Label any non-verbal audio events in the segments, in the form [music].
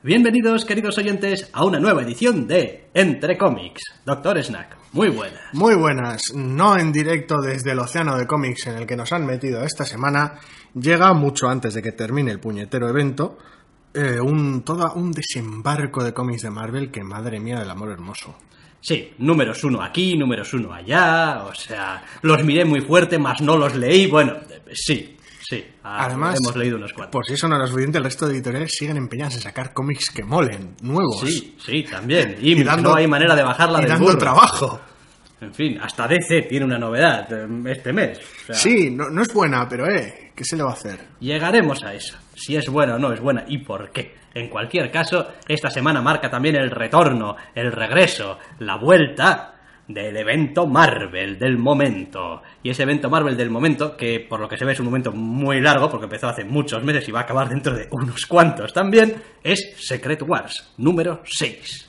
Bienvenidos, queridos oyentes, a una nueva edición de Entre Cómics. Doctor Snack, muy buenas. Muy buenas, no en directo desde el océano de cómics en el que nos han metido esta semana, llega mucho antes de que termine el puñetero evento, eh, un, todo un desembarco de cómics de Marvel que madre mía del amor hermoso. Sí, números uno aquí, números uno allá, o sea, los miré muy fuerte, más no los leí, bueno, sí, Sí, ah, además hemos leído unos cuantos. Por si eso no era suficiente, el resto de editoriales siguen empeñados en sacar cómics que molen, nuevos. Sí, sí, también. Y, no hay manera de bajarla y del dando burro. trabajo. En fin, hasta DC tiene una novedad eh, este mes. O sea, Sí, no, no es buena, pero eh, ¿qué se le va a hacer? Llegaremos a eso. Si es buena o no es buena y por qué. En cualquier caso, esta semana marca también el retorno, el regreso, la vuelta del evento Marvel del momento. Y ese evento Marvel del momento, que por lo que se ve es un momento muy largo, porque empezó hace muchos meses y va a acabar dentro de unos cuantos también, es Secret Wars, número 6.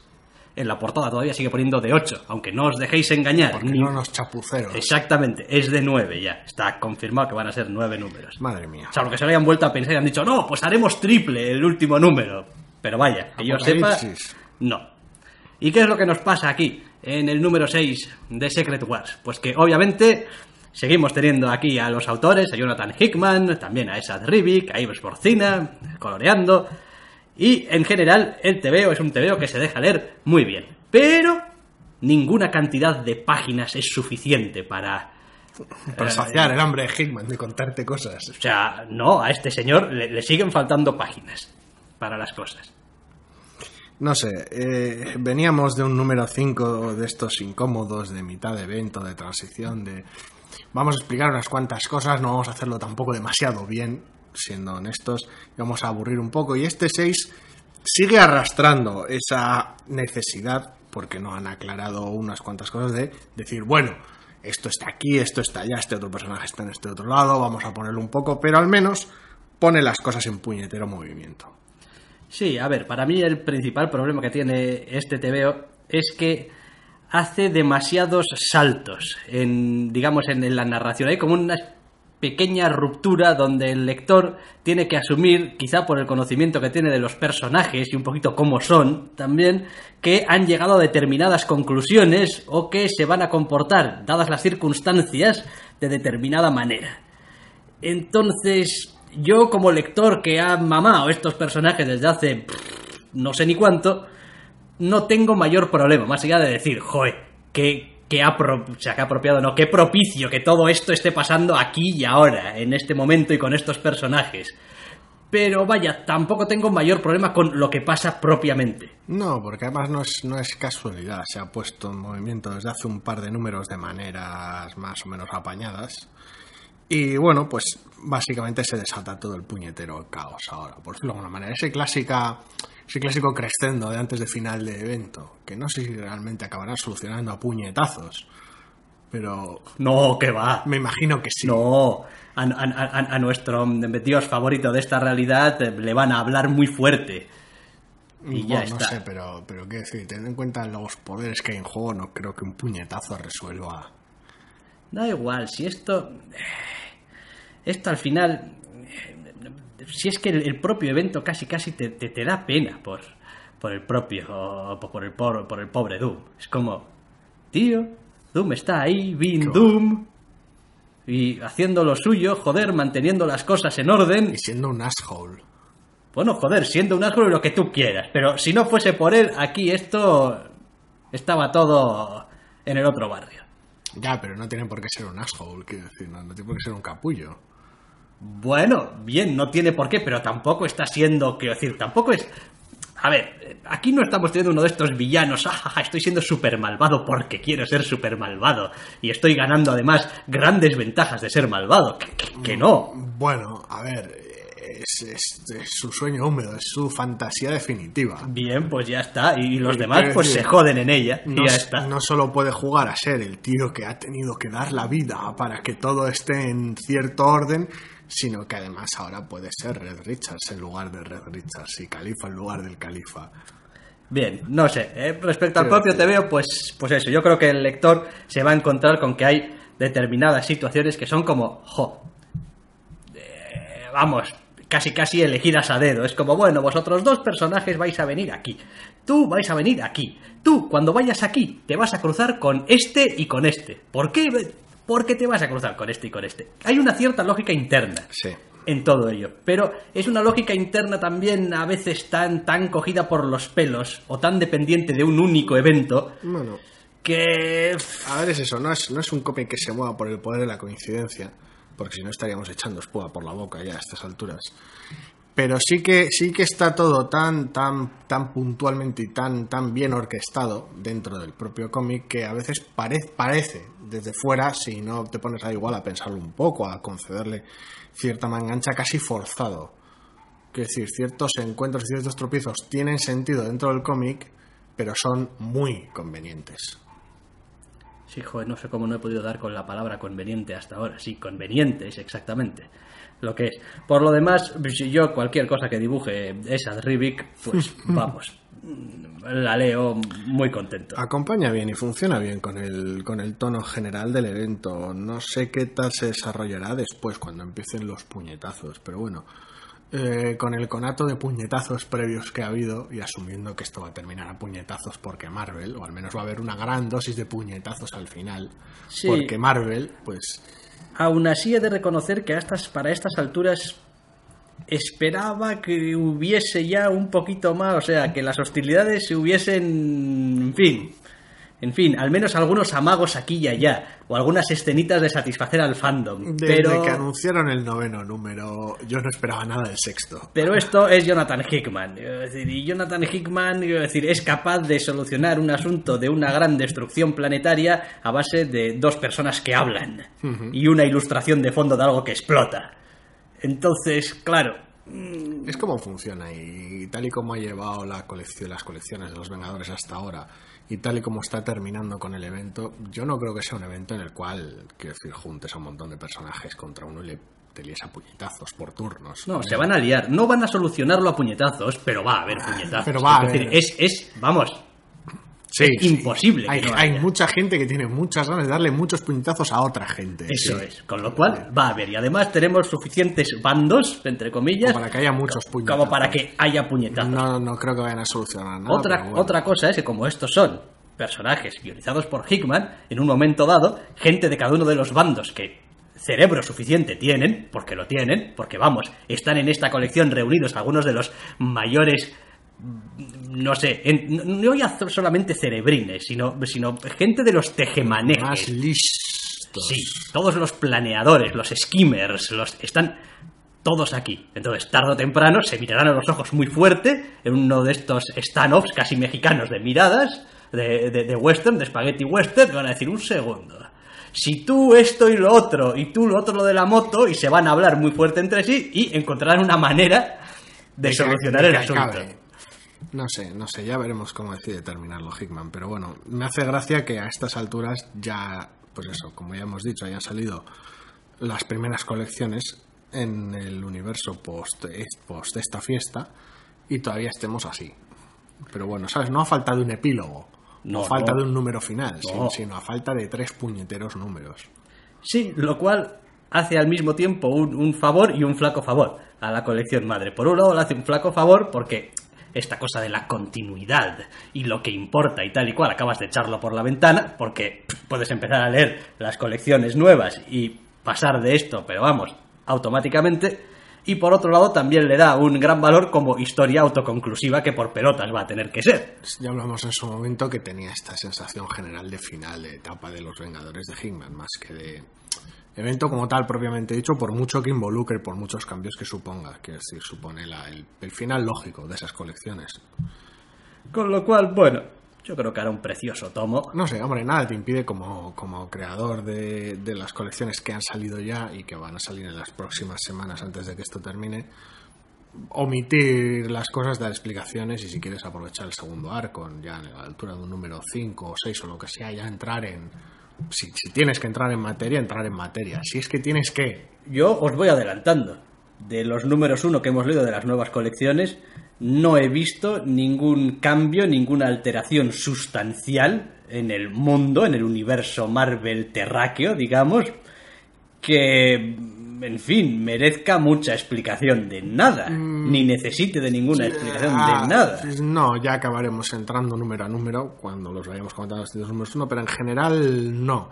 En la portada todavía sigue poniendo de 8, aunque no os dejéis engañar. Porque ni- no nos chapuceros. Exactamente, es de 9 ya. Está confirmado que van a ser 9 números. Madre mía. O sea, lo que se habían vuelto a pensar y han dicho, no, pues haremos triple el último número. Pero vaya, que yo sepa, no. ¿Y qué es lo que nos pasa aquí, en el número 6 de Secret Wars? Pues que obviamente seguimos teniendo aquí a los autores, a Jonathan Hickman, también a Esad Rivik, a Ives Borcina, coloreando. Y en general, el TVO es un TVO que se deja leer muy bien. Pero ninguna cantidad de páginas es suficiente para Para Eh, saciar el hambre de Hickman de contarte cosas. o sea, no, a este señor le, le siguen faltando páginas para las cosas. No sé, eh, veníamos de un número 5 de estos incómodos de mitad de evento, de transición, de... Vamos a explicar unas cuantas cosas, no vamos a hacerlo tampoco demasiado bien, siendo honestos, vamos a aburrir un poco. Y este 6 sigue arrastrando esa necesidad, porque no han aclarado unas cuantas cosas, de decir, bueno, esto está aquí, esto está allá, este otro personaje está en este otro lado, vamos a ponerlo un poco, pero al menos pone las cosas en puñetero movimiento. Sí, a ver, para mí el principal problema que tiene este TVO es que hace demasiados saltos en, digamos, en, en la narración. Hay como una pequeña ruptura donde el lector tiene que asumir, quizá por el conocimiento que tiene de los personajes y un poquito cómo son también, que han llegado a determinadas conclusiones o que se van a comportar, dadas las circunstancias, de determinada manera. Entonces, yo como lector que ha mamado estos personajes desde hace no sé ni cuánto, no tengo mayor problema, más allá de decir, joe, que, que, sea, que apropiado, no, que propicio que todo esto esté pasando aquí y ahora, en este momento y con estos personajes. Pero vaya, tampoco tengo mayor problema con lo que pasa propiamente. No, porque además no es, no es casualidad, se ha puesto en movimiento desde hace un par de números de maneras más o menos apañadas. Y bueno, pues básicamente se desata todo el puñetero caos ahora, por decirlo de alguna manera. Ese, clásica, ese clásico crescendo de antes de final de evento, que no sé si realmente acabará solucionando a puñetazos, pero No, que va. me imagino que sí. No, a, a- a- a nuestro dios favorito de esta realidad eh, le van a hablar muy fuerte. Y ya Bueno, no está. sé, pero, pero qué decir, teniendo en cuenta los poderes que hay en juego, no creo que un puñetazo resuelva. Da igual, si esto. Esto al final. eh, Si es que el, el propio evento casi casi te, te, te da pena por, por el propio. o por el, por, por el pobre Doom. Es como. Tío, Doom está ahí, being Doom. Y haciendo lo suyo, joder, manteniendo las cosas en orden. Y siendo un asshole. Bueno, joder, siendo un asco lo que tú quieras. Pero si no fuese por él, aquí esto. Estaba todo en el otro barrio. Ya, pero no tiene por qué ser un asshole, quiero decir, no, no tiene por qué ser un capullo. Bueno, bien, no tiene por qué, pero tampoco está siendo, quiero decir, tampoco es... A ver, aquí no estamos teniendo uno de estos villanos, ajaja, estoy siendo súper malvado porque quiero ser súper malvado y estoy ganando además grandes ventajas de ser malvado, que, que- que no. Bueno, a ver, es, es- es su sueño húmedo, es su fantasía definitiva. Bien, pues ya está. Y los demás pues decir, se joden en ella. No, y ya está. no solo puede jugar a ser el tío que ha tenido que dar la vida para que todo esté en cierto orden, sino que además ahora puede ser Red Richards en lugar de Red Richards y Califa en lugar del Califa. Bien, no sé. eh, respecto al propio decir- TVO, pues, pues eso. Yo creo que el lector se va a encontrar con que hay determinadas situaciones que son como, jo, eh, vamos, casi casi elegidas a dedo. Es como, bueno, vosotros dos personajes vais a venir aquí. Tú vais a venir aquí. Tú, cuando vayas aquí, te vas a cruzar con este y con este. ¿Por qué? Porque te vas a cruzar con este y con este. Hay una cierta lógica interna Sí. en todo ello. Pero es una lógica interna también a veces tan, tan cogida por los pelos o tan dependiente de un único evento Bueno, que... a ver, es eso, no es, no es un cómic que se mueva por el poder de la coincidencia, porque si no estaríamos echando espuma por la boca ya a estas alturas. Pero sí que, sí que está todo tan, tan, tan puntualmente y tan, tan bien orquestado dentro del propio cómic que a veces pare- parece desde fuera, si no te pones ahí igual a pensarlo un poco, a concederle cierta mangancha casi forzado. Quiero decir, ciertos encuentros y ciertos tropiezos tienen sentido dentro del cómic, pero son muy convenientes. Sí, joder, no sé cómo no he podido dar con la palabra conveniente hasta ahora. Sí, conveniente es exactamente lo que es. Por lo demás, si yo cualquier cosa que dibuje esa Rivik, pues [laughs] vamos, la leo muy contento. Acompaña bien y funciona bien con el, con el tono general del evento. No sé qué tal se desarrollará después cuando empiecen los puñetazos, pero bueno, eh, con el conato de puñetazos previos que ha habido y asumiendo que esto va a terminar a puñetazos porque Marvel, o al menos va a haber una gran dosis de puñetazos al final, Sí. porque Marvel, pues Aún así he de reconocer que a estas, para estas alturas esperaba que hubiese ya un poquito más, o sea, que las hostilidades se hubiesen, en fin, en fin, al menos algunos amagos aquí y allá, o algunas escenitas de satisfacer al fandom. desde pero, que anunciaron el noveno número, yo no esperaba nada del sexto. pero esto es Jonathan Hickman, decir, y Jonathan Hickman decir, es capaz de solucionar un asunto de una gran destrucción planetaria a base de dos personas que hablan y una ilustración de fondo de algo que explota. Entonces, claro, Es como funciona y tal y como ha llevado la colección, las colecciones de los Vengadores hasta ahora y tal y como está terminando con el evento, yo no creo que sea un evento en el cual, quiero decir, juntes a un montón de personajes contra uno y le te líes a puñetazos por turnos. No, se van a liar. No van a solucionarlo a puñetazos, pero va a haber puñetazos. pero va a es, decir, haber. es, es, vamos, Sí, es imposible Hay, no hay haya. mucha gente que tiene muchas ganas de darle muchos puñetazos a otra gente. eso sí. es. Con lo cual va a haber. Y además tenemos suficientes bandos, entre comillas, Como para que haya muchos puñetazos. como para que haya puñetazos. No, no creo que vayan a solucionar nada. otra, bueno. otra cosa es que como estos son personajes guionizados por Hickman, en un momento dado, gente de cada uno de los bandos que cerebro suficiente tienen, porque lo tienen, porque vamos, están en esta colección reunidos algunos de los mayores no sé, en- no, ya solamente cerebrines, sino, sino gente de los tejemanejes. Más listos. Sí, todos los planeadores, los skimmers, los están todos aquí. Entonces, tarde o temprano se mirarán a los ojos muy fuerte en uno de estos stand-offs casi mexicanos de miradas, de, de- de western, de spaghetti western, van a decir un segundo. Si tú esto y lo otro, y tú lo otro lo de la moto, y se van a hablar muy fuerte entre sí y encontrarán una manera de, solucionar el asunto. acabe. No sé, no sé, ya veremos cómo decide terminarlo Hickman, pero bueno, me hace gracia que a estas alturas ya, pues eso, como ya hemos dicho, hayan salido las primeras colecciones en el universo post, post esta fiesta y todavía estemos así. Pero bueno, ¿sabes? No a falta de un epílogo, No, no falta no. de un número final, sino- No. sino a falta de tres puñeteros números. Sí, lo cual hace al mismo tiempo un, un favor y un flaco favor a la colección madre. Por un lado le hace un flaco favor porque esta cosa de la continuidad y lo que importa y tal y cual acabas de echarlo por la ventana porque puedes empezar a leer las colecciones nuevas y pasar de esto, pero vamos, automáticamente. Y por otro lado también le da un gran valor como historia autoconclusiva que por pelotas va a tener que ser. Ya hablamos en su momento que tenía esta sensación general de final de etapa de los Vengadores de Hickman, más que de evento como tal propiamente dicho, por mucho que involucre, por muchos cambios que suponga, que decir, supone la- el, el final lógico de esas colecciones. Con lo cual, bueno, yo creo que hará un precioso tomo. No sé, hombre, nada te impide como, como creador de, de las colecciones que han salido ya y que van a salir en las próximas semanas antes de que esto termine, omitir las cosas, dar explicaciones y si quieres aprovechar el segundo arco, ya a la altura de un número 5 o 6 o lo que sea, ya entrar en... Si, tienes que entrar en materia, entrar en materia. Si es que tienes que... Yo os voy adelantando. De los números uno que hemos leído de las nuevas colecciones, no he visto ningún cambio, ninguna alteración sustancial en el mundo, en el universo Marvel terráqueo, digamos, que, en fin, merezca mucha explicación de nada, ni necesite de ninguna explicación Ah, de nada. No, ya acabaremos entrando número a número cuando los vayamos comentando los números uno, pero en general no.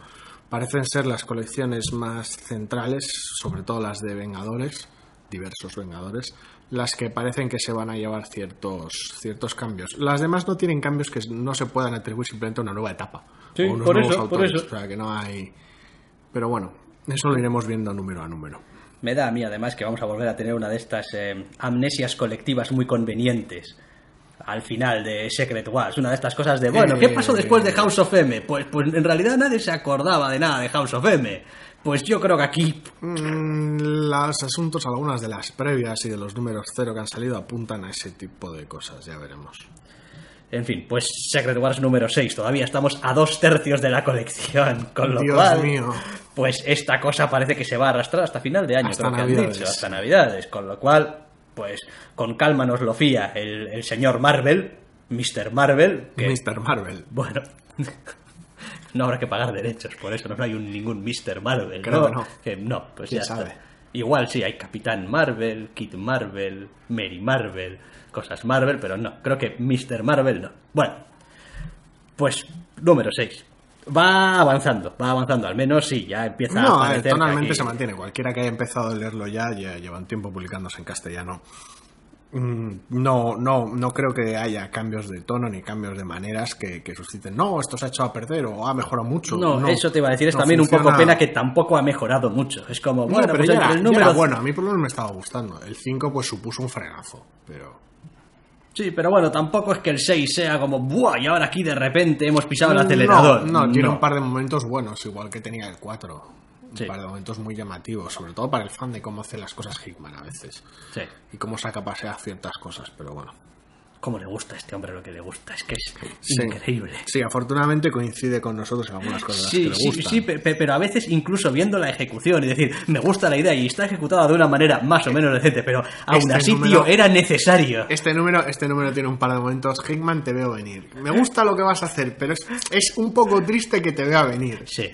Parecen ser las colecciones más centrales, sobre todo las de Vengadores, diversos Vengadores, las que parecen que se van a llevar ciertos, ciertos cambios. Las demás no tienen cambios que no se puedan atribuir simplemente a una nueva etapa. Sí, o unos por nuevos eso, por autores, eso. O sea, que no hay... Pero bueno, eso lo iremos viendo número a número. Me da a mí además que vamos a volver a tener una de estas eh, amnesias colectivas muy convenientes al final de Secret Wars, una de estas cosas de, bueno, ¿qué pasó después de House of M? Pues, pues en realidad nadie se acordaba de nada de House of M. Pues yo creo que aquí Mm, Los asuntos, algunas de las previas y de los números cero que han salido apuntan a ese tipo de cosas, ya veremos. En fin, pues Secret Wars número 6. Todavía estamos a dos tercios de la colección. Con lo Dios cual, mío. pues esta cosa parece que se va a arrastrar hasta final de año, Hasta creo que han Navidades. dicho, hasta Navidades. Con lo cual, pues con calma nos lo fía el, el señor Marvel, Mr. Marvel, que, Mr. Marvel. bueno, [laughs] no habrá que pagar derechos, por eso no hay un, ningún Mr. Marvel. Creo ¿no? que no. Que no, pues ¿Quién ya sabe? está. Igual sí, hay Capitán Marvel, Kid Marvel, Mary Marvel, cosas Marvel, pero no, creo que Mr. Marvel no. Bueno, pues número 6. Va avanzando, va avanzando, al menos sí, ya empieza a No, eh, tonalmente aquí- se mantiene. Cualquiera que haya empezado a leerlo ya, ya lleva un tiempo publicándose en castellano. Mm, No, no, no creo que haya cambios de tono ni cambios de maneras que, que susciten. No, esto se ha echado a perder o ha mejorado mucho. No, eso te iba a decir, es no también un poco pena que tampoco ha mejorado mucho. Es como, No, bueno, pero pues ya, el ya número era bueno, a mí por lo menos me estaba gustando. El 5 pues supuso un frenazo, pero... Sí, pero bueno, tampoco es que el 6 sea como, ¡buah! Y ahora aquí de repente hemos pisado el acelerador. No, no, tiene un par de momentos buenos, igual que tenía el 4. Un Sí. par de momentos muy llamativos, sobre todo para el fan de cómo hace las cosas Hickman a veces. Sí. Y cómo saca pasear ciertas cosas, pero bueno. ¿Cómo le gusta a este hombre lo que le gusta? Es que es Sí. increíble. Sí, afortunadamente coincide con nosotros en algunas cosas Sí, que le sí, gustan. pero a veces incluso viendo la ejecución y decir, me gusta la idea y está ejecutada de una manera más o menos decente, pero aún Este así, número- tío, era necesario. Este número, este número tiene un par de momentos. Hickman, te veo venir. Me gusta lo que vas a hacer, pero es, es un poco triste que te vea venir. Sí,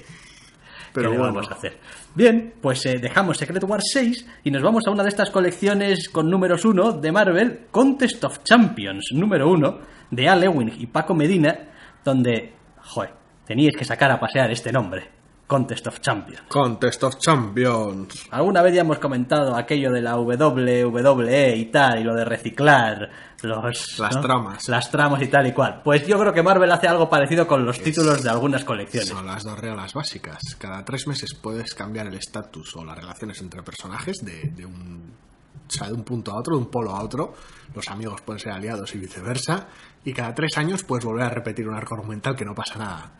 Pero ¿qué bueno. vamos a hacer? Bien, pues eh, dejamos Secret Wars 6 y nos vamos a una de estas colecciones con números 1 de Marvel, Contest of Champions número 1 de Al Ewing y Paco Medina, donde, joder, teníais que sacar a pasear este nombre, Contest of Champions. Contest of Champions. Alguna vez ya hemos comentado aquello de la WWE y tal, y lo de reciclar los, Las ¿no? tramas. Las tramas y tal y cual. Pues yo creo que Marvel hace algo parecido con los títulos de algunas colecciones. Son las dos reglas básicas. Cada tres meses puedes cambiar el estatus o las relaciones entre personajes de, de un, o sea, de un punto a otro, de un polo a otro. Los amigos pueden ser aliados y viceversa. Y cada tres años puedes volver a repetir un arco argumental que no pasa nada.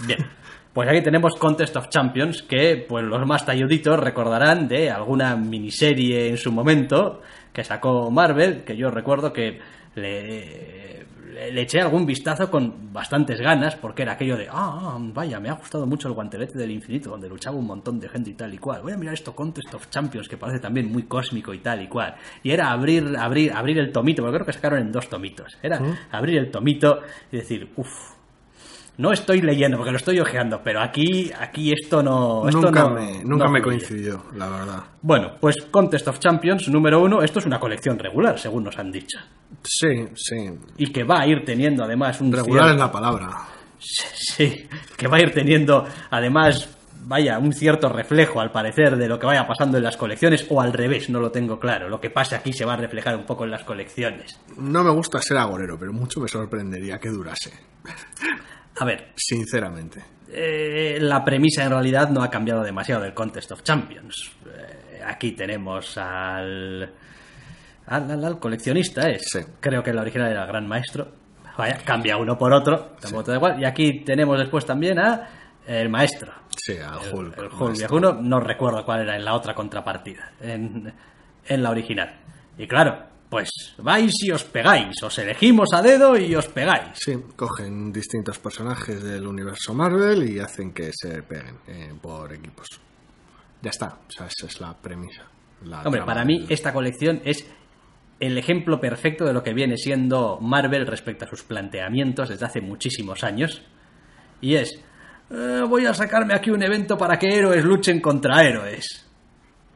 Bien. [laughs] Pues aquí tenemos Contest of Champions, que pues los más talluditos recordarán de alguna miniserie en su momento que sacó Marvel, que yo recuerdo que le, le- eché algún vistazo con bastantes ganas, porque era aquello de, ah, vaya, me ha gustado mucho el guantelete del infinito, donde luchaba un montón de gente y tal y cual. Voy a mirar esto Contest of Champions, que parece también muy cósmico y tal y cual. Y era abrir, abrir, abrir el tomito, porque creo que sacaron en dos tomitos. Era abrir el tomito y decir, uff, no estoy leyendo porque lo estoy ojeando, pero aquí, aquí esto no. Esto nunca no- me, nunca no me coincidió, la verdad. Bueno, pues Contest of Champions número uno, esto es una colección regular, según nos han dicho. Sí, sí. Y que va a ir teniendo además un. Regular es la palabra. Sí, que va a ir teniendo además. Vaya, un cierto reflejo al parecer de lo que vaya pasando en las colecciones, o al revés, no lo tengo claro. Lo que pase aquí se va a reflejar un poco en las colecciones. No me gusta ser agorero, pero mucho me sorprendería que durase. A ver, Sinceramente. Eh, la premisa en realidad no ha cambiado demasiado del Contest of Champions. Eh, aquí tenemos al, al, al- al coleccionista, es. Sí. Creo que el original era el Gran Maestro. Vaya, cambia uno por otro, tampoco te da igual. Y aquí tenemos después también a el Maestro. Sí, al El, Hulk. el Hulk maestro. viejuno, no recuerdo cuál era en la otra contrapartida, en, en la original. Y claro, pues vais y os pegáis, os elegimos a dedo y os pegáis. Sí, cogen distintos personajes del universo Marvel y hacen que se peguen eh, por equipos. Ya está, o sea, esa es la premisa. la Hombre, para mí del- esta colección es el ejemplo perfecto de lo que viene siendo Marvel respecto a sus planteamientos desde hace muchísimos años. Y es, "Eh, voy a sacarme aquí un evento para que héroes luchen contra héroes.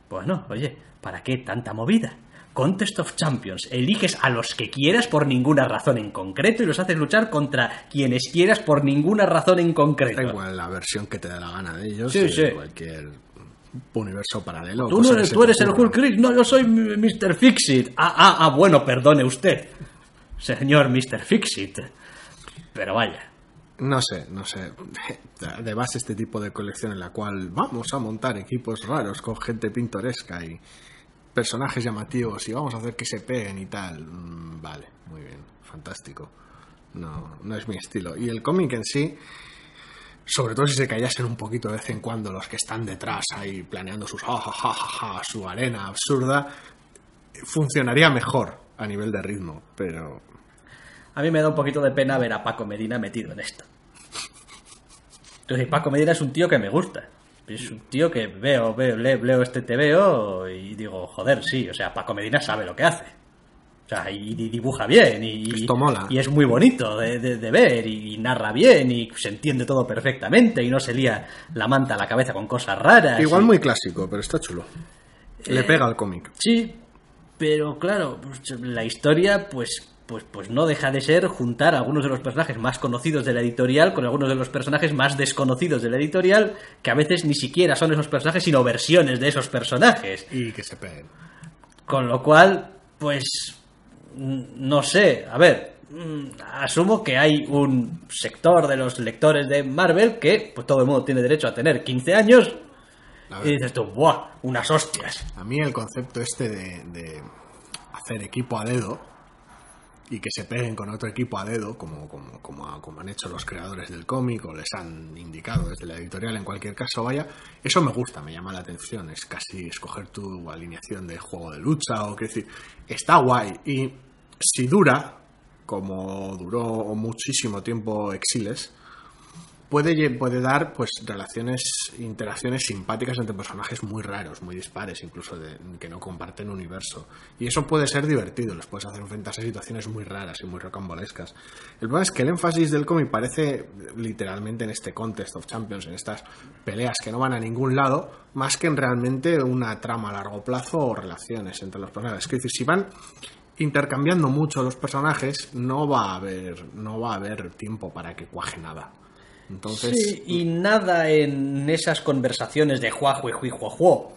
Bueno, oye, ¿para qué tanta movida? Contest of Champions. Eliges a los que quieras por ninguna razón en concreto y los haces luchar contra quienes quieras por ninguna razón en concreto. Da igual la versión que te dé la gana de ellos, Sí, sí. cualquier universo paralelo. Tú, no eres, tú eres el. Hulk Chris, no, yo soy Mr. Fixit. Ah, ah, ah, bueno, perdone usted, señor Mr. Fixit. Pero vaya, No sé, no sé. [laughs] De base este tipo de colección en la cual vamos a montar equipos raros con gente pintoresca y personajes llamativos y vamos a hacer que se peguen y tal. Mm, Vale, muy bien, fantástico. No, no es mi estilo. Y el cómic en sí, sobre todo si se callasen un poquito de vez en cuando los que están detrás ahí planeando sus ja, ja, ja, su arena absurda, funcionaría mejor a nivel de ritmo, pero a mí me da un poquito de pena ver a Paco Medina metido en esto. Entonces, Paco Medina es un tío que me gusta. Es un tío que veo, veo, leo, leo este TVO y digo, joder, sí, o sea, Paco Medina sabe lo que hace. O sea, y, y dibuja bien, y, Esto mola. y es muy bonito de, de- de ver, y, y narra bien, y se entiende todo perfectamente, y no se lía la manta a la cabeza con cosas raras. igual y- muy clásico, pero está chulo. Le pega al cómic. Sí, pero claro, pues, la historia, pues, pues, pues no deja de ser juntar a algunos de los personajes más conocidos de la editorial con algunos de los personajes más desconocidos de la editorial, que a veces ni siquiera son esos personajes, sino versiones de esos personajes. Y que se peguen. Con lo cual, pues, no sé, a ver, mm, asumo que hay un sector de los lectores de Marvel que, pues todo el mundo tiene derecho a tener 15 años. Y dices tú, ¡buah! Unas hostias. A mí el concepto este de, de hacer equipo a dedo y que se peguen con otro equipo a dedo, como, como, como, como han hecho los creadores del cómic o les han indicado desde la editorial en cualquier caso, vaya, eso me gusta, me llama la atención. Es casi escoger tu alineación de juego de lucha o que decir, está guay. Y si dura, como duró muchísimo tiempo Exiles, puede, dar pues relaciones, interacciones simpáticas entre personajes muy raros, muy dispares, incluso de, que no comparten universo. Y eso puede ser divertido, les puedes hacer enfrentarse a situaciones muy raras y muy rocambolescas. El problema es que el énfasis del cómic parece literalmente en este Contest of Champions, en estas peleas que no van a ningún lado, más que en realmente una trama a largo plazo o relaciones entre los personajes. Es decir, si van intercambiando mucho los personajes, no va a haber, no va a haber tiempo para que cuaje nada. Entonces, Sí, y nada en esas conversaciones de juajo y juijuajuo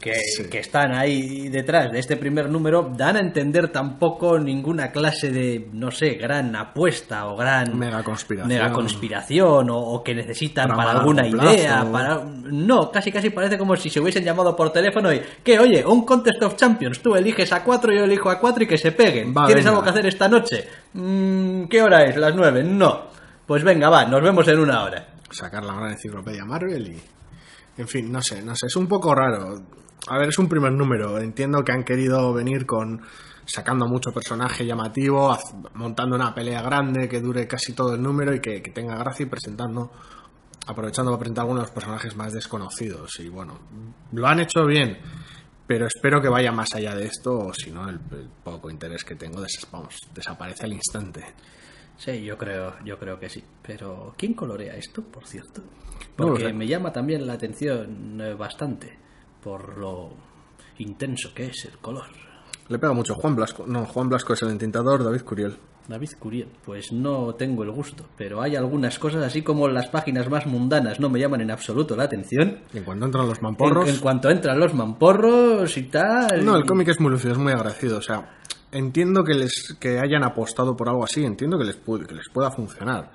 que, Sí. que están ahí detrás de este primer número dan a entender tampoco ninguna clase de, no sé, gran apuesta o gran Mega conspiración. mega conspiración, o, o que necesitan para alguna idea. Para... No, casi casi parece como si se hubiesen llamado por teléfono y que, oye, un Contest of Champions, tú eliges a cuatro, yo elijo a cuatro y que se peguen. Va, ¿Tienes venga. algo que hacer esta noche? Mm, ¿Qué hora es? ¿Las nueve? No. Pues venga, va, nos vemos en una hora. sacar la gran enciclopedia Marvel y... En fin, no sé, no sé, es un poco raro. A ver, es un primer número. Entiendo que han querido venir con sacando mucho personaje llamativo, montando una pelea grande que dure casi todo el número y que, tenga gracia y presentando, aprovechando para presentar algunos personajes más desconocidos. Y bueno, lo han hecho bien, pero espero que vaya más allá de esto, o si no, el, poco interés que tengo desaparece al instante. Sí, yo creo, yo creo que sí. Pero ¿quién colorea esto, por cierto? Porque me llama también la atención eh, bastante por lo intenso que es el color. Le pega mucho Juan Blasco. No, Juan Blasco es el entintador, David Curiel. David Curiel, pues no tengo el gusto, pero hay algunas cosas así como las páginas más mundanas no me llaman en absoluto la atención. Y en cuanto entran los mamporros. en cuanto entran los mamporros y tal. No, el y- cómic es muy lúcido, es muy agradecido. O sea, entiendo que les que hayan apostado por algo así, entiendo que les, pu- que les pueda funcionar.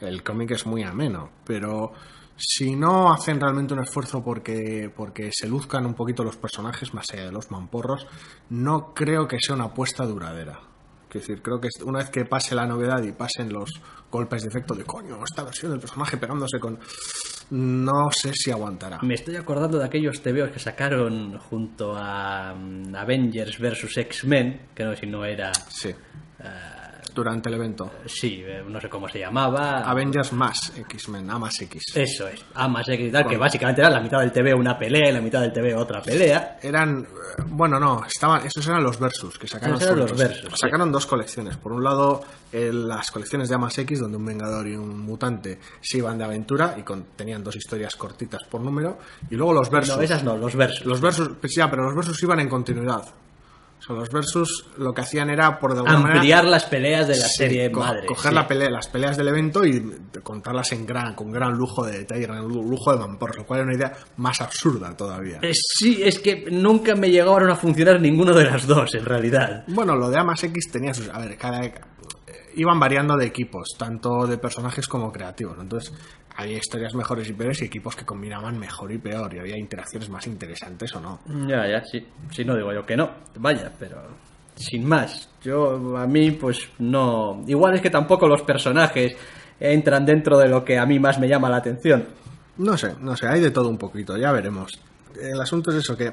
El cómic es muy ameno, pero si no hacen realmente un esfuerzo porque, porque se luzcan un poquito los personajes más allá de los mamporros, no creo que sea una apuesta duradera. Quiero decir, creo que una vez que pase la novedad y pasen los golpes de efecto de coño, esta versión del personaje pegándose con. No sé si aguantará. Me estoy acordando de aquellos TVOs que sacaron junto a mm, Avengers vs. X-Men, que no sé si no era... Sí. Durante el evento. Sí, eh, no sé cómo se llamaba. Avengers más X-Men, A más X. Eso es, A más X y tal, que básicamente era la mitad del TV una pelea y la mitad del TV otra pelea. Eran, eh, bueno, no, estaban, esos eran los versus que sacaron. Esos eran sobre los versus, sí. Sacaron dos colecciones. Por un lado, eh, las colecciones de A más X, donde un Vengador y un Mutante se iban de aventura y con- tenían dos historias cortitas por número. Y luego los versus. No, esas no, los versus. Los versus, pues ya, pero los versus iban en continuidad. Los versus lo que hacían era, por de alguna Ampliar manera, las peleas de la Sí, serie co- madre. Coger sí. la pelea, las peleas del evento y contarlas en gran, con gran lujo de detalle, gran lu- lujo de mampor, lo cual era una idea más absurda todavía. Eh, Sí, es que nunca me llegaron a funcionar ninguno de las dos, en realidad. Bueno, lo de A más X tenía sus. A ver, cada. Iban variando de equipos, tanto de personajes como creativos. ¿no? Entonces, había historias mejores y peores y equipos que combinaban mejor y peor. Y había interacciones más interesantes o no. Ya, ya, sí. Sí, no digo yo que no. Vaya, pero sin más. Yo, a mí, pues no. Igual es que tampoco los personajes entran dentro de lo que a mí más me llama la atención. No sé, no sé, hay de todo un poquito, ya veremos. El asunto es eso, que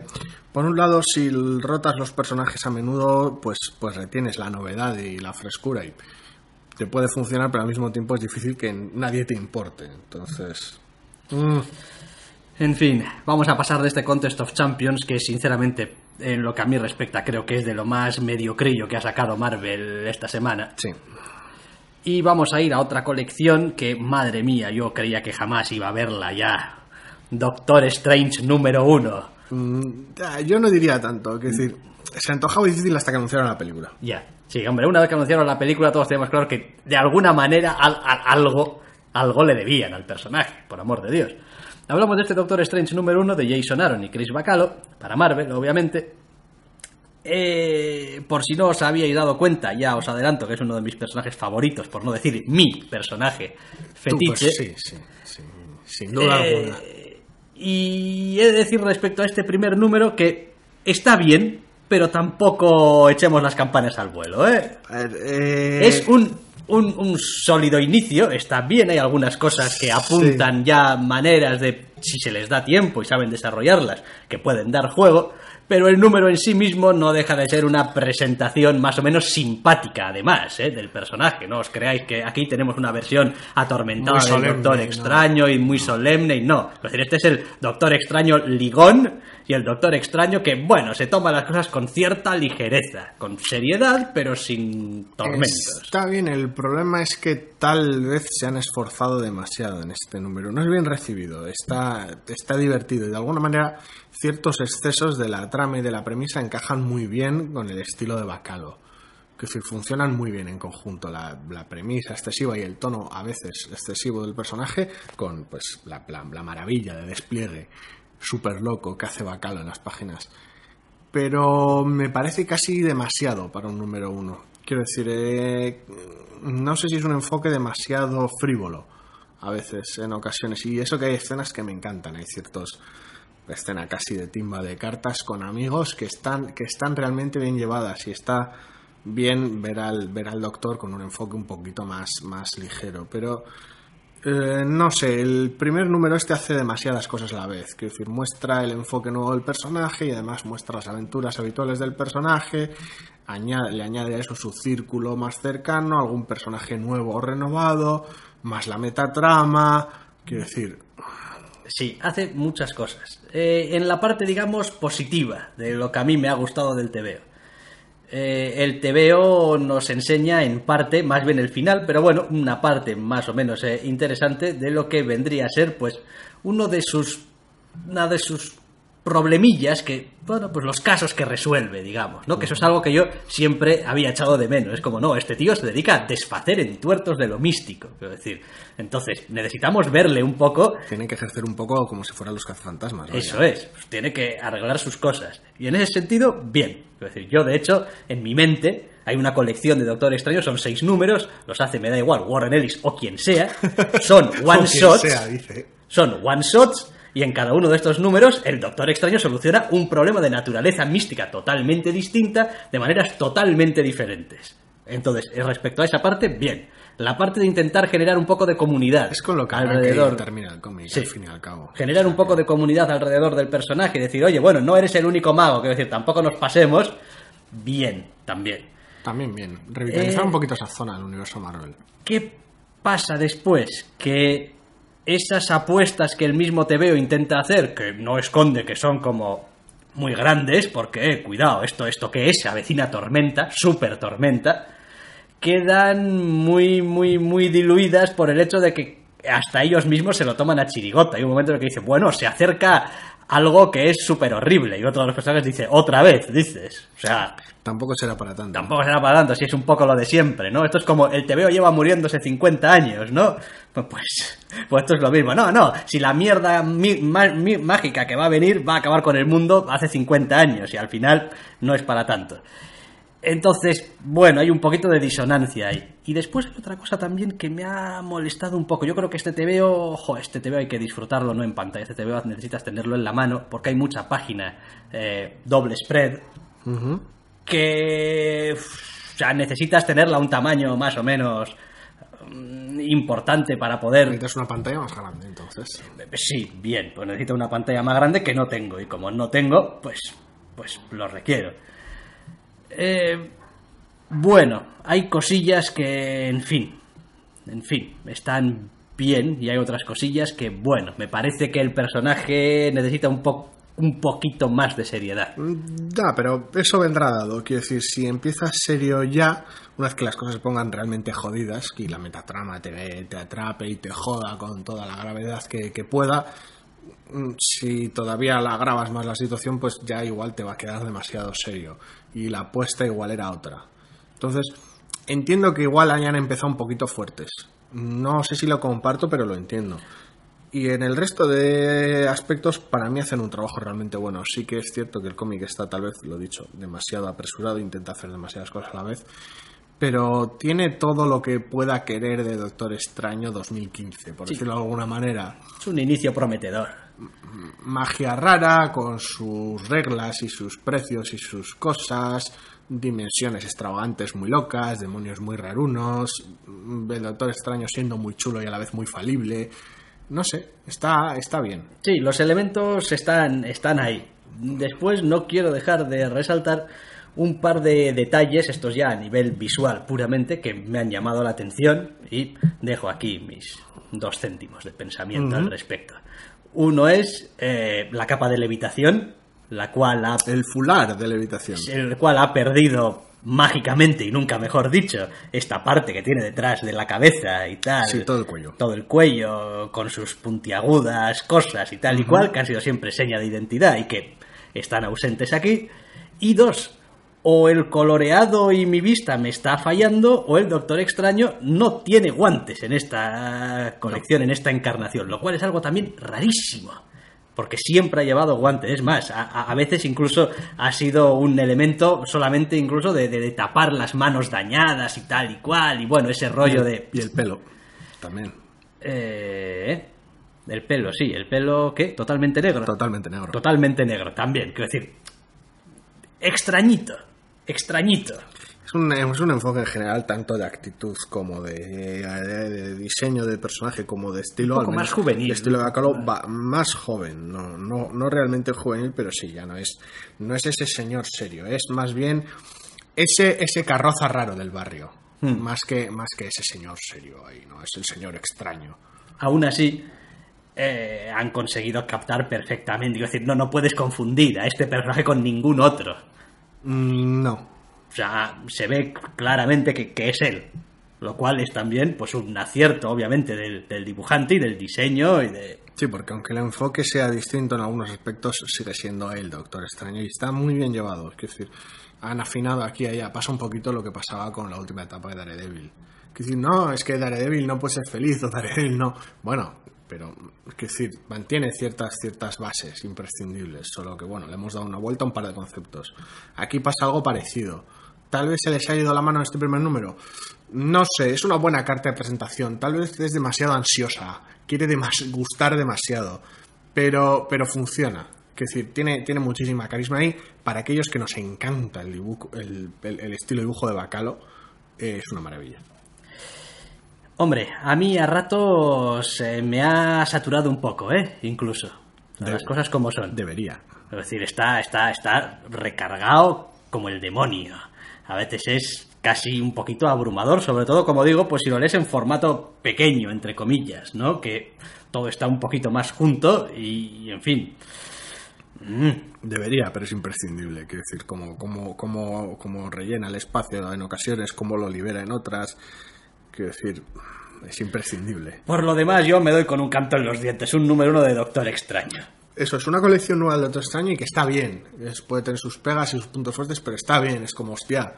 por un lado si rotas los personajes a menudo, pues, pues retienes la novedad y la frescura y te puede funcionar, pero al mismo tiempo es difícil que nadie te importe. Entonces... mm, En fin, vamos a pasar de este Contest of Champions que sinceramente, en lo que a mí respecta, creo que es de lo más mediocrillo que ha sacado Marvel esta semana. sí. Y vamos a ir a otra colección que, madre mía, yo creía que jamás iba a verla ya. Doctor Strange número uno. Mm, yo no diría tanto, es decir, se antojaba difícil hasta que anunciaron la película. Ya. Sí, hombre, una vez que anunciaron la película todos teníamos claro que de alguna manera al- al- algo, algo le debían al personaje, por amor de Dios. Hablamos de este Doctor Strange número uno de Jason Aaron y Chris Bacalo, para Marvel, obviamente. Eh, por si no os habíais dado cuenta, ya os adelanto que es uno de mis personajes favoritos, por no decir mi personaje Tú, pues, fetiche. sí, sí, sí, sin duda Eh, alguna. Y he de decir respecto a este primer número que está bien, pero tampoco echemos las campanas al vuelo, ¿eh? Eh, Es un, un, un sólido inicio, está bien, hay algunas cosas que apuntan ya maneras de, si se les da tiempo y saben desarrollarlas, que pueden dar juego, pero el número en sí mismo no deja de ser una presentación más o menos simpática, además, ¿eh? del personaje. No os creáis que aquí tenemos una versión atormentada del Doctor ¿no? Extraño y muy solemne, y no. Es decir, este es el Doctor Extraño ligón y el Doctor Extraño que, bueno, se toma las cosas con cierta ligereza, con seriedad, pero sin tormentos. Está bien, el problema es que tal vez se han esforzado demasiado en este número. No es bien recibido, está, está divertido y de alguna manera ciertos excesos de la trama y de la premisa encajan muy bien con el estilo de Bacalo. Que decir, funcionan muy bien en conjunto la, premisa excesiva y el tono a veces excesivo del personaje con pues la, la- la maravilla de despliegue súper loco que hace Bacalo en las páginas pero me parece casi demasiado para un número uno. Quiero decir, eh, no sé si es un enfoque demasiado frívolo a veces, en ocasiones. Y eso que hay escenas que me encantan. Hay ciertos escena casi de timba de cartas con amigos que están que están realmente bien llevadas y está bien ver al ver al doctor con un enfoque un poquito más más ligero, pero eh, no sé, el primer número este hace demasiadas cosas a la vez. Quiero decir, muestra el enfoque nuevo del personaje y además muestra las aventuras habituales del personaje. añade- le añade a eso su círculo más cercano, algún personaje nuevo o renovado, más la metatrama. Quiero decir, Sí, hace muchas cosas. Eh, en la parte, digamos, positiva de lo que a mí me ha gustado del TVO. Eh, el TVO nos enseña en parte, más bien el final, pero bueno, una parte más o menos eh, interesante de lo que vendría a ser, pues, uno de sus, una de sus problemillas que, bueno, pues los casos que resuelve, digamos, ¿no? Que eso es algo que yo siempre había echado de menos. Es como, no, este tío se dedica a desfacer en tuertos de lo místico, quiero decir. Entonces, necesitamos verle un poco tienen que ejercer un poco como si fueran los cazafantasmas. eso es, pues tiene que arreglar sus cosas. Y en ese sentido, bien. Es decir, yo de hecho, en mi mente, hay una colección de Doctor Extraño, son seis números, los hace, me da igual, Warren Ellis o quien sea, son [laughs] one shots, sea, dice. son one shots, y en cada uno de estos números, el Doctor Extraño soluciona un problema de naturaleza mística totalmente distinta, de maneras totalmente diferentes. Entonces, eh, respecto a esa parte, bien. La parte de intentar generar un poco de comunidad Es con lo que alrededor. que termina el cómic, Sí. al fin y al cabo. generar un poco de comunidad alrededor del personaje y decir, oye, bueno, no eres el único mago, quiero decir, tampoco nos pasemos. Bien, también. También bien. Revitalizar Eh, un poquito esa zona del universo Marvel. ¿Qué pasa después? Que esas apuestas que el mismo TVO intenta hacer, que no esconde que son como muy grandes, porque, eh, cuidado, esto, esto que es, se avecina tormenta, super tormenta, quedan muy, muy, muy diluidas por el hecho de que hasta ellos mismos se lo toman a chirigota. Hay un momento en el que dicen, bueno, se acerca algo que es súper horrible. Y otro de los personajes dice, otra vez, dices. O sea, Tampoco será para tanto. Tampoco será para tanto, si es un poco lo de siempre, ¿no? Esto es como el TVO lleva muriéndose 50 años, ¿no? Pues, pues, [laughs] pues esto es lo mismo. No, no, si la mierda mi- ma- mi- mágica que va a venir va a acabar con el mundo hace 50 años y al final no es para tanto. Entonces, bueno, hay un poquito de disonancia ahí. Y después hay otra cosa también que me ha molestado un poco. Yo creo que este TVO, ojo, este TVO hay que disfrutarlo no en pantalla. Este TVO necesitas tenerlo en la mano porque hay mucha página, eh, doble spread, Ujú. Que o sea, necesitas tenerla a un tamaño más o menos mm, importante para poder Necesitas una pantalla más grande, entonces. sí bien pues necesito una pantalla más grande que no tengo y como no tengo pues pues lo requiero Eh, bueno hay cosillas que en fin en fin están bien y hay otras cosillas que bueno me parece que el personaje necesita un poco un poquito más de seriedad Mm, Ya, pero eso vendrá dado. Quiero decir, si empiezas serio ya, una vez que las cosas se pongan realmente jodidas, y la metatrama te, te atrape y te joda con toda la gravedad que, que pueda, mm, si todavía la agravas más la situación, pues ya igual te va a quedar demasiado serio. Y la apuesta igual era otra. Entonces, entiendo que igual hayan empezado un poquito fuertes. No sé si lo comparto, pero lo entiendo. Y en el resto de aspectos, para mí hacen un trabajo realmente bueno. Sí que es cierto que el cómic está, tal vez, lo dicho, demasiado apresurado, intenta hacer demasiadas cosas a la vez, pero tiene todo lo que pueda querer de Doctor Extraño 2015, por decirlo de alguna manera. es un inicio prometedor Magia rara, con sus reglas y sus precios y sus cosas, dimensiones extravagantes muy locas, demonios muy rarunos, el Doctor Extraño siendo muy chulo y a la vez muy falible. No sé, está, está bien. Sí, los elementos están, están ahí. Después no quiero dejar de resaltar un par de detalles, estos ya a nivel visual puramente, que me han llamado la atención y dejo aquí mis dos céntimos de pensamiento al respecto. Uno es eh, la capa de levitación, la cual ha El fular de levitación. el cual ha perdido mágicamente y nunca mejor dicho esta parte que tiene detrás de la cabeza y tal. Sí, todo el cuello. todo el cuello con sus puntiagudas cosas y tal y cual que han sido siempre seña de identidad y que están ausentes aquí. Y dos o el coloreado y mi vista me está fallando o el Doctor Extraño no tiene guantes en esta colección, en esta encarnación, lo cual es algo también rarísimo porque siempre ha llevado guantes. Es más, a, a- veces incluso ha sido un elemento solamente incluso de, de- de tapar las manos dañadas y tal y cual. Y bueno, ese rollo de... Y el pelo. También. Eh, el pelo, sí, el pelo, ¿qué? Totalmente negro. Totalmente negro. Totalmente negro, también. Quiero decir, extrañito, extrañito. Es un, es un enfoque en general tanto de actitud como de, de- de diseño de personaje como de estilo. Un poco menos más juvenil. de estilo de Bacalo, va más joven, no, no, no realmente juvenil, pero sí, ya no es, no es ese señor serio, es más bien ese, ese carroza raro del barrio. Hmm. Más, que, más que ese señor serio ahí, ¿no? Es el señor extraño. Aún así, eh, han conseguido captar perfectamente. Quiero decir, no, no puedes confundir a este personaje con ningún otro. Mm, no, O sea, se ve claramente que, es él. Lo cual es también pues un acierto, obviamente, del, del dibujante y del diseño y de... Sí, porque aunque el enfoque sea distinto en algunos aspectos, sigue siendo el Doctor Extraño y está muy bien llevado. Es decir, han afinado aquí y allá. Pasa un poquito lo que pasaba con la última etapa de Daredevil. Es decir, no, es que Daredevil no puede ser feliz o Daredevil no. Bueno, pero es decir, mantiene ciertas, ciertas bases imprescindibles. Solo que, bueno, le hemos dado una vuelta a un par de conceptos. Aquí pasa algo parecido. Tal vez se les ha ido la mano en este primer número. No sé, es una buena carta de presentación. Tal vez es demasiado ansiosa. Quiere demas- gustar demasiado. Pero, pero funciona. Es decir, tiene, tiene muchísima carisma ahí. Para aquellos que nos encanta el, dibujo, el, el- el estilo de dibujo de Bacalo, es una maravilla. Hombre, a mí a ratos eh, me ha saturado un poco, ¿eh? Incluso. De- Las cosas como son. Debería. Es decir, está, está, está recargado como el demonio. A veces es casi un poquito abrumador, sobre todo, como digo, pues si lo lees en formato pequeño, entre comillas, ¿no? Que todo está un poquito más junto y, en fin. Mm, Debería, pero es imprescindible. Quiero decir, como, como, como, como rellena el espacio en ocasiones, como lo libera en otras. Quiero decir, es imprescindible. Por lo demás, yo me doy con un canto en los dientes, un número uno de Doctor Extraño. Eso es una colección nueva de Doctor Extraño y que está bien. Es- puede tener sus pegas y sus puntos fuertes, pero está bien. Es como, hostia,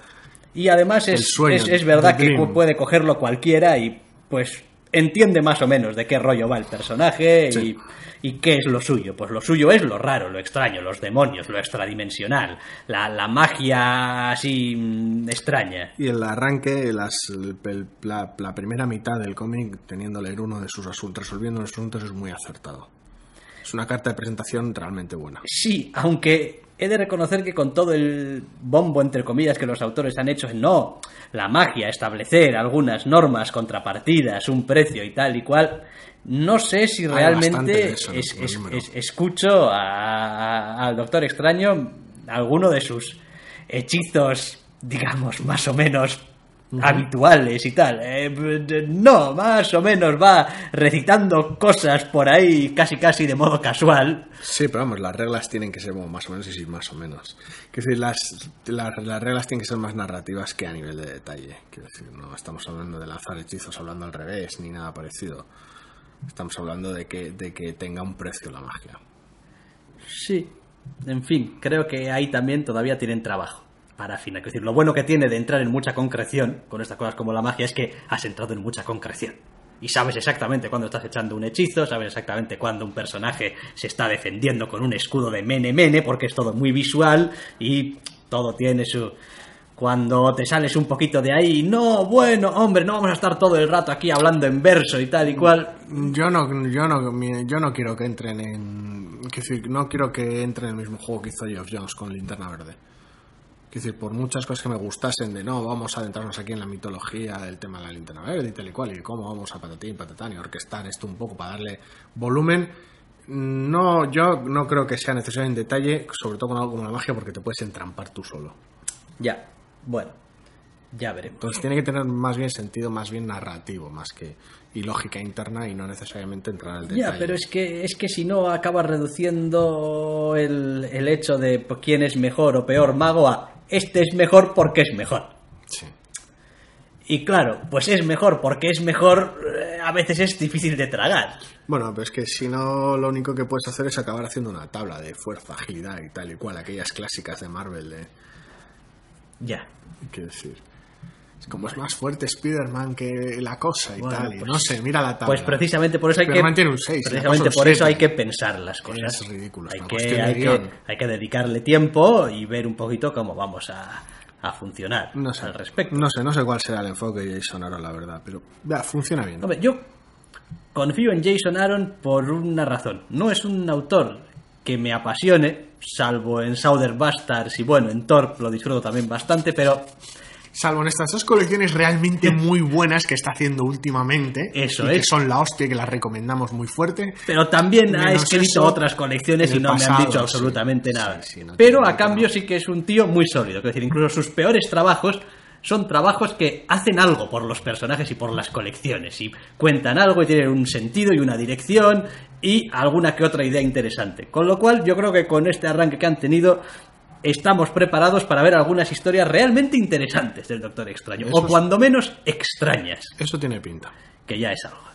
Y además es, sueño, es, es verdad que puede cogerlo cualquiera y pues entiende más o menos de qué rollo va el personaje Sí. y, y qué es lo suyo. Pues lo suyo es lo raro, lo extraño, los demonios, lo extradimensional, la, la magia así mm, extraña. Y el arranque, las, el- el- la, la primera mitad del cómic, teniendo leer uno de sus asuntos, resolviendo los asuntos, es muy acertado. Es una carta de presentación realmente buena. Sí, aunque he de reconocer que con todo el bombo, entre comillas, que los autores han hecho no, la magia, establecer algunas normas, contrapartidas, un precio y tal y cual, no sé si realmente eso es- es- es- escucho al Doctor Extraño alguno de sus hechizos, digamos, más o menos habituales y tal. Eh, no, más o menos va recitando cosas por ahí casi casi de modo casual. Sí, pero vamos, las reglas tienen que ser bueno, más o menos y sí, más o menos. Quiero decir, las, las, las reglas tienen que ser más narrativas que a nivel de detalle. Quiero decir, no estamos hablando de lanzar hechizos hablando al revés ni nada parecido. Estamos hablando de que, de que tenga un precio la magia. Sí, en fin, creo que ahí también todavía tienen trabajo para afinar. Es decir, lo bueno que tiene de entrar en mucha concreción con estas cosas como la magia es que has entrado en mucha concreción. Y sabes exactamente cuándo estás echando un hechizo, sabes exactamente cuándo un personaje se está defendiendo con un escudo de mene mene, porque es todo muy visual y todo tiene su... Cuando te sales un poquito de ahí, no, bueno, hombre, no vamos a estar todo el rato aquí hablando en verso y tal y cual. Yo no, yo no, yo no quiero que entren en. decir, no quiero que entren en el mismo juego que hizo Geoff Jones con Linterna Verde. Quiero decir, por muchas cosas que me gustasen de no, vamos a adentrarnos aquí en la mitología del tema de la linterna verde y tal y cual, y cómo vamos a patatín, patatán y orquestar esto un poco para darle volumen. No, yo no creo que sea necesario en detalle, sobre todo con algo como la magia, porque te puedes entrampar tú solo. Ya, bueno, ya veremos. Entonces tiene que tener más bien sentido, más bien narrativo, más que y lógica interna y no necesariamente entrar al detalle. Ya, pero es que, es que si no acaba reduciendo el, el hecho de pues, quién es mejor o peor mago a este es mejor porque es mejor. Sí. Y claro, pues es mejor porque es mejor, eh, a veces es difícil de tragar. Bueno, pero es que si no, lo único que puedes hacer es acabar haciendo una tabla de fuerza, agilidad y tal y cual, aquellas clásicas de Marvel de... Ya. Quiero decir... Como es más fuerte Spider-Man que la cosa y Bueno, tal, y pues- no sé, mira la tabla. Pues precisamente por eso hay que un precisamente por eso hay que pensar las cosas. Es ridículo, hay que, hay, que, hay que dedicarle tiempo y ver un poquito cómo vamos a, a funcionar No sé, al respecto. no sé, no sé cuál será el enfoque de Jason Aaron, la verdad, pero ya, funciona bien. Hombre, yo confío en Jason Aaron por una razón. No es un autor que me apasione, salvo en Southern Bastards y bueno, en Thor lo disfruto también bastante, pero Salvo en estas dos colecciones realmente muy buenas que está haciendo últimamente. Eso y que es. son la hostia que las recomendamos muy fuerte. pero también ha escrito otras colecciones y no me han dicho absolutamente Sí, nada. sí, no pero a cambio sí que es un tío muy sólido, es decir, incluso sus peores trabajos son trabajos que hacen algo por los personajes y por las colecciones y cuentan algo y tienen un sentido y una dirección y alguna que otra idea interesante. Con lo cual yo creo que con este arranque que han tenido estamos preparados para ver algunas historias realmente interesantes del Doctor Extraño Eso o cuando menos extrañas Eso tiene pinta. que ya es algo.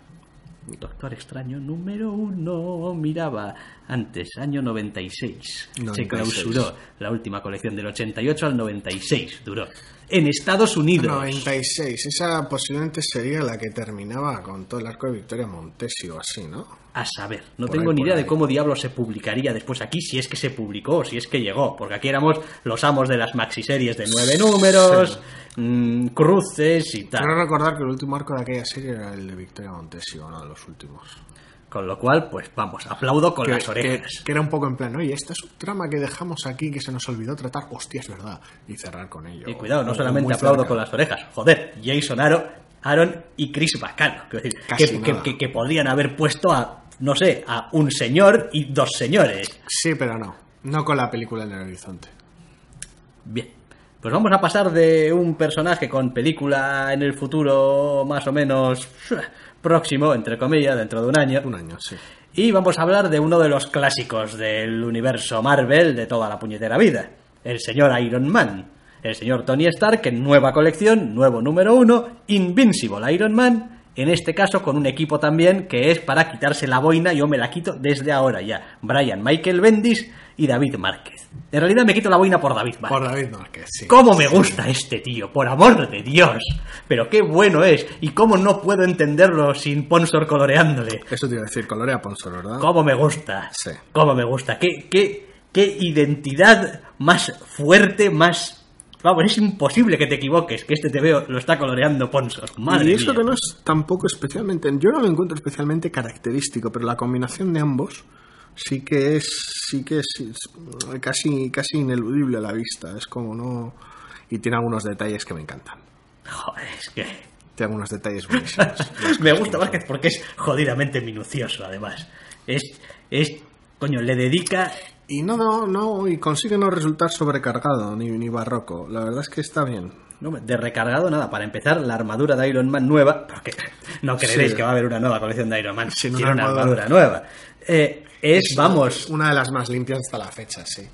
Doctor Extraño número uno, miraba antes, año 96. Se 96. clausuró la última colección del 88 al 96, duró. En Estados Unidos. 96, esa posiblemente sería la que terminaba con todo el arco de Victoria Montesio, así, ¿no? A saber, no Por tengo ahí, ni idea ahí. de cómo diablos se publicaría después aquí, si es que se publicó o si es que llegó, porque aquí éramos los amos de las maxiseries de nueve números, mm, cruces y tal. Quiero recordar que el último arco de aquella serie era el de Victoria Montesio, uno de los últimos. Con lo cual, pues vamos, aplaudo con que, las orejas. que era un poco en plan, oye, esta es un trama que dejamos aquí que se nos olvidó tratar. Hostia, es verdad. Y cerrar con ello. Y cuidado, no O- solamente aplaudo cerca. con las orejas. Joder, Jason Aaron, Aaron y Chris Bacano. Que- que podrían haber puesto a, no sé, a un señor y dos señores. Sí, pero no. No con la película en el horizonte. Bien. Pues vamos a pasar de un personaje con película en el futuro más o menos próximo, entre comillas, dentro de un año. Un año, sí. Y vamos a hablar de uno de los clásicos del universo Marvel de toda la puñetera vida. El señor Iron Man. El señor Tony Stark en nueva colección, nuevo número uno, Invincible Iron Man. En este caso con un equipo también que es para quitarse la boina, yo me la quito desde ahora ya. Brian Michael Bendis y David Márquez. En realidad me quito la boina por David Márquez. Por David Márquez, sí. ¿Cómo me gusta este tío? Por amor de Dios. Pero qué bueno es. Y cómo no puedo entenderlo sin Ponsor coloreándole. Eso te iba a decir, colorea Ponsor, ¿verdad? ¿Cómo me gusta? Sí. ¿Cómo me gusta? ¿Qué, qué, qué identidad más fuerte, más... Vamos, es imposible que te equivoques, que este te veo lo está coloreando Ponsor. Madre y eso mía. que no es tampoco especialmente, yo no lo encuentro especialmente característico, pero la combinación de ambos sí que es, sí que es, es casi, casi ineludible a la vista. Es como no, y tiene algunos detalles que me encantan. Joder, es que... Tiene algunos detalles buenísimos. [laughs] me gusta Vázquez porque es jodidamente minucioso, además. Es... es coño, le dedica Y no, no, no, y consigue no resultar sobrecargado ni, ni barroco. La verdad es que está bien. No, de recargado nada, para empezar, la armadura de Iron Man nueva, porque [laughs] no creeréis Sí. que va a haber una nueva colección de Iron Man, Sin tiene una armadura nueva. Eh, es, vamos, Una de las más limpias hasta la fecha, sí.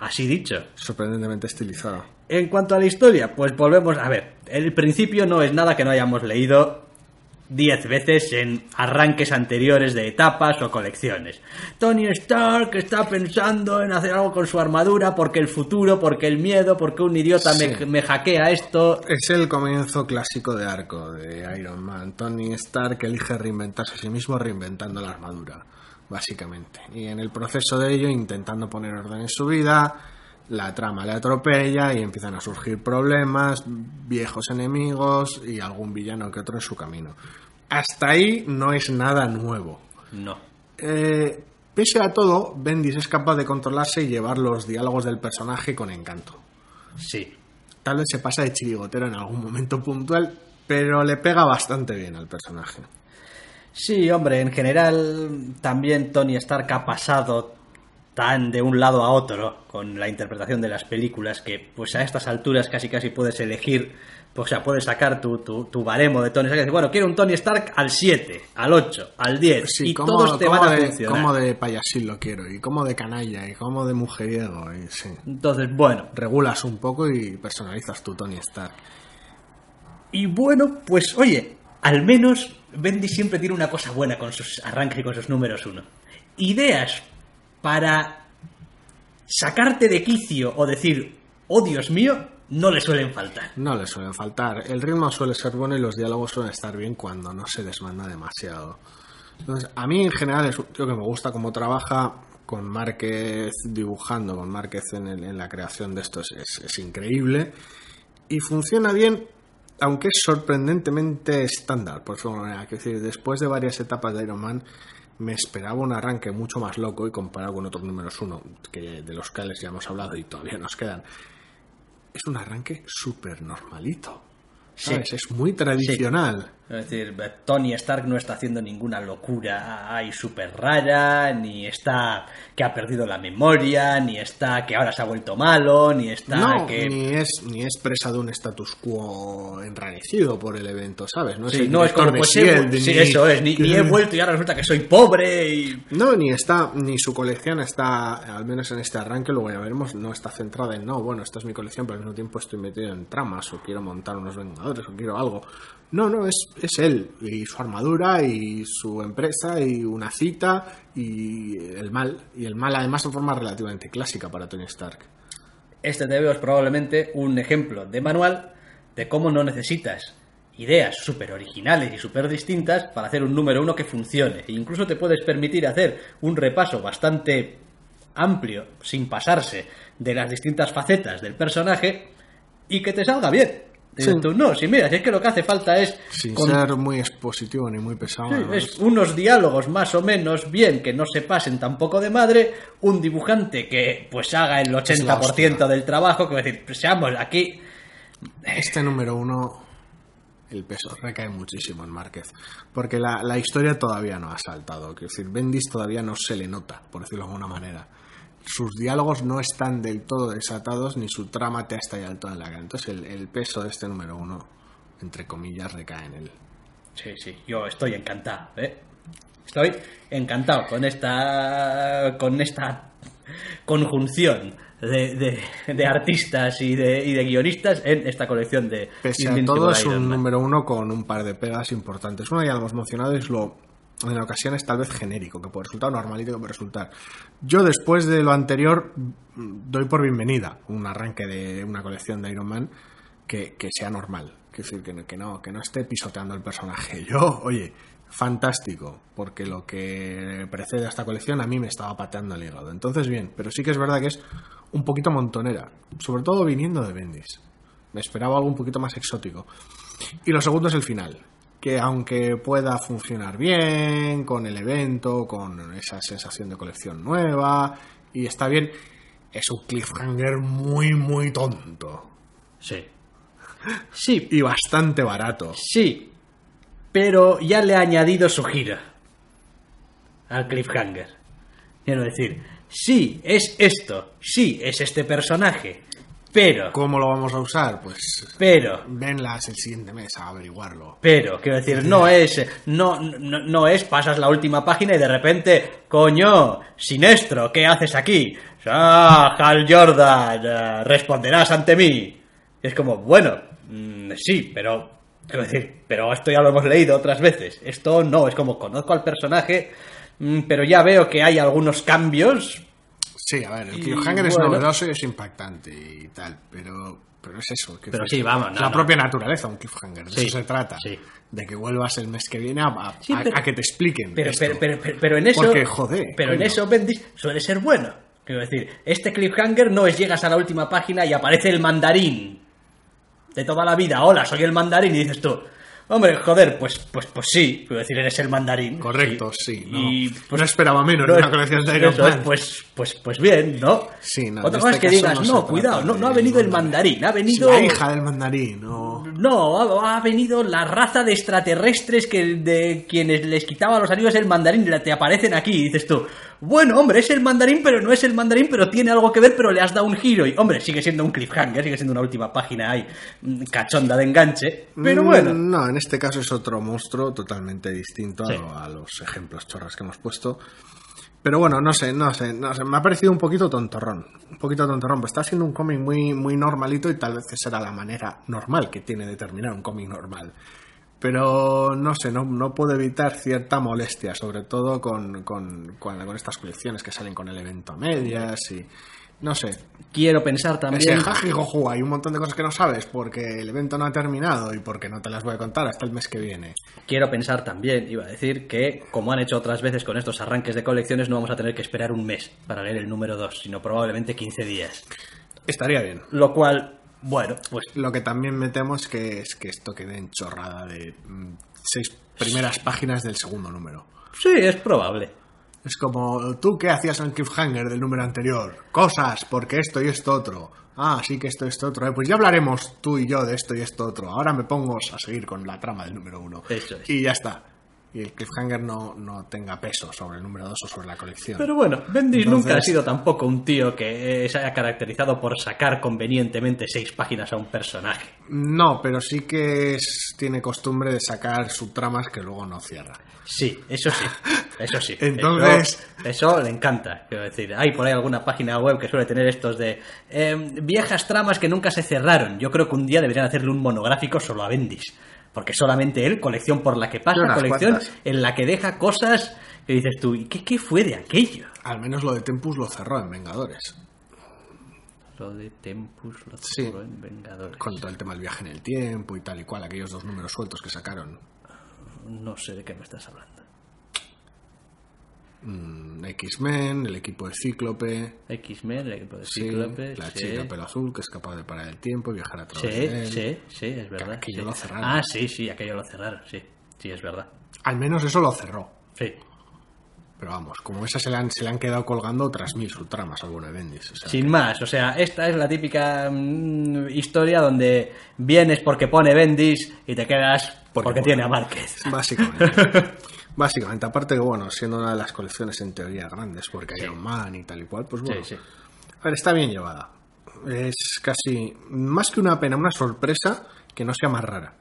así dicho. Sorprendentemente estilizada. En cuanto a la historia, pues volvemos a ver. El principio no es nada que no hayamos leído diez veces en arranques anteriores de etapas o colecciones. Tony Stark está pensando en hacer algo con su armadura porque el futuro, porque el miedo, porque un idiota me, me hackea esto. Es el comienzo clásico de arco de Iron Man. Tony Stark elige reinventarse a sí mismo reinventando la armadura, básicamente. Y en el proceso de ello, intentando poner orden en su vida, la trama le atropella y empiezan a surgir problemas, viejos enemigos y algún villano que otro en su camino. Hasta ahí no es nada nuevo. No. Eh, pese a todo, Bendis es capaz de controlarse y llevar los diálogos del personaje con encanto. Sí. Tal vez se pasa de chirigotero en algún momento puntual, pero le pega bastante bien al personaje. Sí, hombre, en general también Tony Stark ha pasado tan de un lado a otro con la interpretación de las películas que pues a estas alturas casi casi puedes elegir, o sea, puedes sacar tu, tu, tu baremo de Tony Stark y decir, bueno, quiero un Tony Stark al 7, al 8, al 10 Sí, y todos te van a de, funcionar. como de payasín lo quiero, y como de canalla, y como de mujeriego, y sí. Entonces, bueno, Regulas un poco y personalizas tu Tony Stark. y bueno, pues oye, al menos Bendy siempre tiene una cosa buena con sus arranques y con sus números uno. Ideas para sacarte de quicio o decir, oh Dios mío, no le suelen faltar. No le suelen faltar. El ritmo suele ser bueno y los diálogos suelen estar bien cuando no se desmanda demasiado. Entonces, a mí en general es un tío que me gusta cómo trabaja con Márquez dibujando, con Márquez en, la creación de esto es, increíble y funciona bien, aunque es sorprendentemente estándar, por su manera. Decir, después de varias etapas de Iron Man, me esperaba un arranque mucho más loco y comparado con otros números uno, que de los cuales ya hemos hablado y todavía nos quedan, es un arranque súper normalito. ¿sabes? Es muy tradicional. Es decir, Tony Stark no está haciendo ninguna locura ahí súper rara, ni está que ha perdido la memoria, ni está que ahora se ha vuelto malo, ni está No, que... ni, es, ni es presa de un status quo enranecido por el evento, ¿sabes? No es, Sí, el no es como pues Shield, sí, ni- eso es, ni, ni he [laughs] vuelto y ahora resulta que soy pobre y... No, ni está, ni su colección está, al menos en este arranque, luego ya veremos, no está centrada en, no, bueno, esta es mi colección, pero al mismo tiempo estoy metido en tramas, o quiero montar unos Vengadores, o quiero algo. No, no, es, es él, y su armadura, y su empresa, y una cita, y el mal, y el mal además de forma relativamente clásica para Tony Stark. Este TVO es probablemente un ejemplo de manual de cómo no necesitas ideas súper originales y súper distintas para hacer un número uno que funcione. E incluso te puedes permitir hacer un repaso bastante amplio, sin pasarse de las distintas facetas del personaje, y que te salga bien. Dices Sí. tú, no, si mira, si es que lo que hace falta es... Sin con- ser muy expositivo ni muy pesado. Sí, es unos diálogos más o menos bien, que no se pasen tampoco de madre, un dibujante que pues haga el 80% del trabajo, que decir, pues, seamos aquí... Este número uno, el peso recae muchísimo en Márquez. Porque la, la historia todavía no ha saltado. Quiero decir, Bendis todavía no se le nota, por decirlo de alguna manera. Sus diálogos no están del todo desatados, ni su trama te está alto en la cara. Entonces, el, el peso de este número uno, entre comillas, recae en él. Sí, sí, yo estoy encantado, ¿eh? Estoy encantado con esta con esta conjunción de, de- de artistas y de, y de guionistas en esta colección de Pese a todo, es un número uno con un par de pegas importantes. Una ya lo hemos mencionado es lo, en ocasiones tal vez genérico, que puede resultar normalito que puede resultar. Yo después de lo anterior doy por bienvenida un arranque de una colección de Iron Man que, que sea normal. Quiero decir, que, no- que, no, que no esté pisoteando el personaje. [laughs] Yo, oye, fantástico, porque lo que precede a esta colección a mí me estaba pateando el hígado. Entonces, bien, pero sí que es verdad que es un poquito montonera, sobre todo viniendo de Bendis. Me esperaba algo un poquito más exótico. Y lo segundo es el final, que aunque pueda funcionar bien con el evento, con esa sensación de colección nueva, y está bien, es un cliffhanger muy, muy tonto. Sí. Sí, Y bastante barato. sí. Pero ya le ha añadido su gira al cliffhanger. Quiero decir, sí, es esto, sí, es este personaje, pero, ¿Cómo lo vamos a usar? Pues pero, venlas el siguiente mes a averiguarlo. Pero, quiero decir, no es, no, no, no es, pasas la última página y de repente, coño, Sinestro, ¿qué haces aquí? Ah, Hal Jordan, eh, responderás ante mí. Y es como, bueno, mm, sí, pero, quiero decir, pero esto ya lo hemos leído otras veces. Esto no, es como, conozco al personaje, mm, pero ya veo que hay algunos cambios. Sí, a ver, el cliffhanger es bueno. novedoso y es impactante y tal, pero, pero es eso. que Pero es- sí, vamos, es no, la no. propia naturaleza un cliffhanger, de Sí, eso se trata. sí. De que vuelvas el mes que viene a, a- Sí, a- pero- a que te expliquen. Pero, esto. pero, pero, pero- pero en eso. Porque, joder, Pero en eso Bendis suele ser bueno. Quiero decir, este cliffhanger no es llegas a la última página y aparece el mandarín de toda la vida. Hola, soy el mandarín. Y dices tú, hombre, joder, pues, pues, pues sí. Quiero decir, eres el mandarín. Correcto, sí. no, Y, pues, no esperaba menos no de es- una colección de Iron eso es, Man. pues, pues, pues bien, ¿no? Sí, no, Otra cosa es este que digas, no cuidado, no, ha venido el mandarín, ha Sí, venido... la hija del mandarín, o... No, ha, ha venido la raza de extraterrestres que de quienes les quitaba los anillos el mandarín y te aparecen aquí y dices tú, bueno, hombre, es el mandarín, pero no es el mandarín, pero tiene algo que ver, pero le has dado un giro y, hombre, sigue siendo un cliffhanger, sigue siendo una última página ahí, mm, cachonda de enganche, pero Mm, bueno. No, en este caso es otro monstruo totalmente distinto a Sí. lo- a, los ejemplos chorras que hemos puesto. Pero bueno, no sé, no sé, no sé, me ha parecido un poquito tontorrón. Un poquito tontorrón, pues está siendo un cómic muy, muy normalito y tal vez esa era la manera normal que tiene de terminar un cómic normal. Pero no sé, no, no puedo evitar cierta molestia, sobre todo con, con, con, con estas colecciones que salen con el evento a medias y. No sé, Quiero pensar ese también... jaji joju, hay un montón de cosas que no sabes porque el evento no ha terminado y porque no te las voy a contar hasta el mes que viene. Quiero pensar también, iba a decir, que como han hecho otras veces con estos arranques de colecciones, no vamos a tener que esperar un mes para leer el número 2, sino probablemente 15 días. Estaría bien. Lo cual, bueno, pues Lo que también me temo es que, es que esto quede en chorrada de mm, seis primeras páginas del segundo número. sí, es probable. Es como, ¿tú qué hacías en el cliffhanger del número anterior? Cosas, porque esto y esto otro. Ah, sí que esto y esto otro. Eh, Pues ya hablaremos tú y yo de esto y esto otro. Ahora me pongo a seguir con la trama del número uno. Eso es. Y ya está. Y el cliffhanger no, no tenga peso sobre el número dos o sobre la colección. Pero bueno, Bendis Entonces- nunca ha sido tampoco un tío que se haya caracterizado por sacar convenientemente seis páginas a un personaje. No, pero sí que es- tiene costumbre de sacar subtramas que luego no cierra. Sí, eso sí, eso sí. [laughs] Entonces- Eso, eso le encanta, quiero decir. Hay por ahí alguna página web que suele tener estos de eh, viejas tramas que nunca se cerraron. Yo creo que un día deberían hacerle un monográfico solo a Bendis. Porque solamente él, colección por la que pasa, colección cuantas. en la que deja cosas que dices tú, ¿y qué, qué fue de aquello? Al menos lo de Tempus lo cerró en Vengadores. Lo de Tempus, lo Sí. cerró en Vengadores. Con todo el tema del viaje en el tiempo y tal y cual, aquellos dos números sueltos que sacaron. No sé de qué me estás hablando. Mm, X-Men, el equipo de Cíclope, X-Men, el equipo de sí, Cíclope. la sí. chica pelo azul que es capaz de parar el tiempo y viajar a través Sí, de él. sí, sí, es verdad. aquello sí. lo cerraron. Ah, sí, sí, aquello lo cerraron, sí. Sí, es verdad. Al menos eso lo cerró. Sí. Pero vamos, como esas se le han, se le han quedado colgando otras mil subtramas al Bendis. O sea, Sin más, o sea, esta es la típica mm, historia donde vienes porque pone Bendis y te quedas porque, Porque tiene a. Márquez. Básicamente. [laughs] Básicamente, aparte que, bueno, siendo una de las colecciones en teoría grandes, porque Sí. Iron Man y tal y cual, pues bueno. Sí, sí. A ver, está bien llevada. Es casi, más que una pena, una sorpresa que no sea más rara.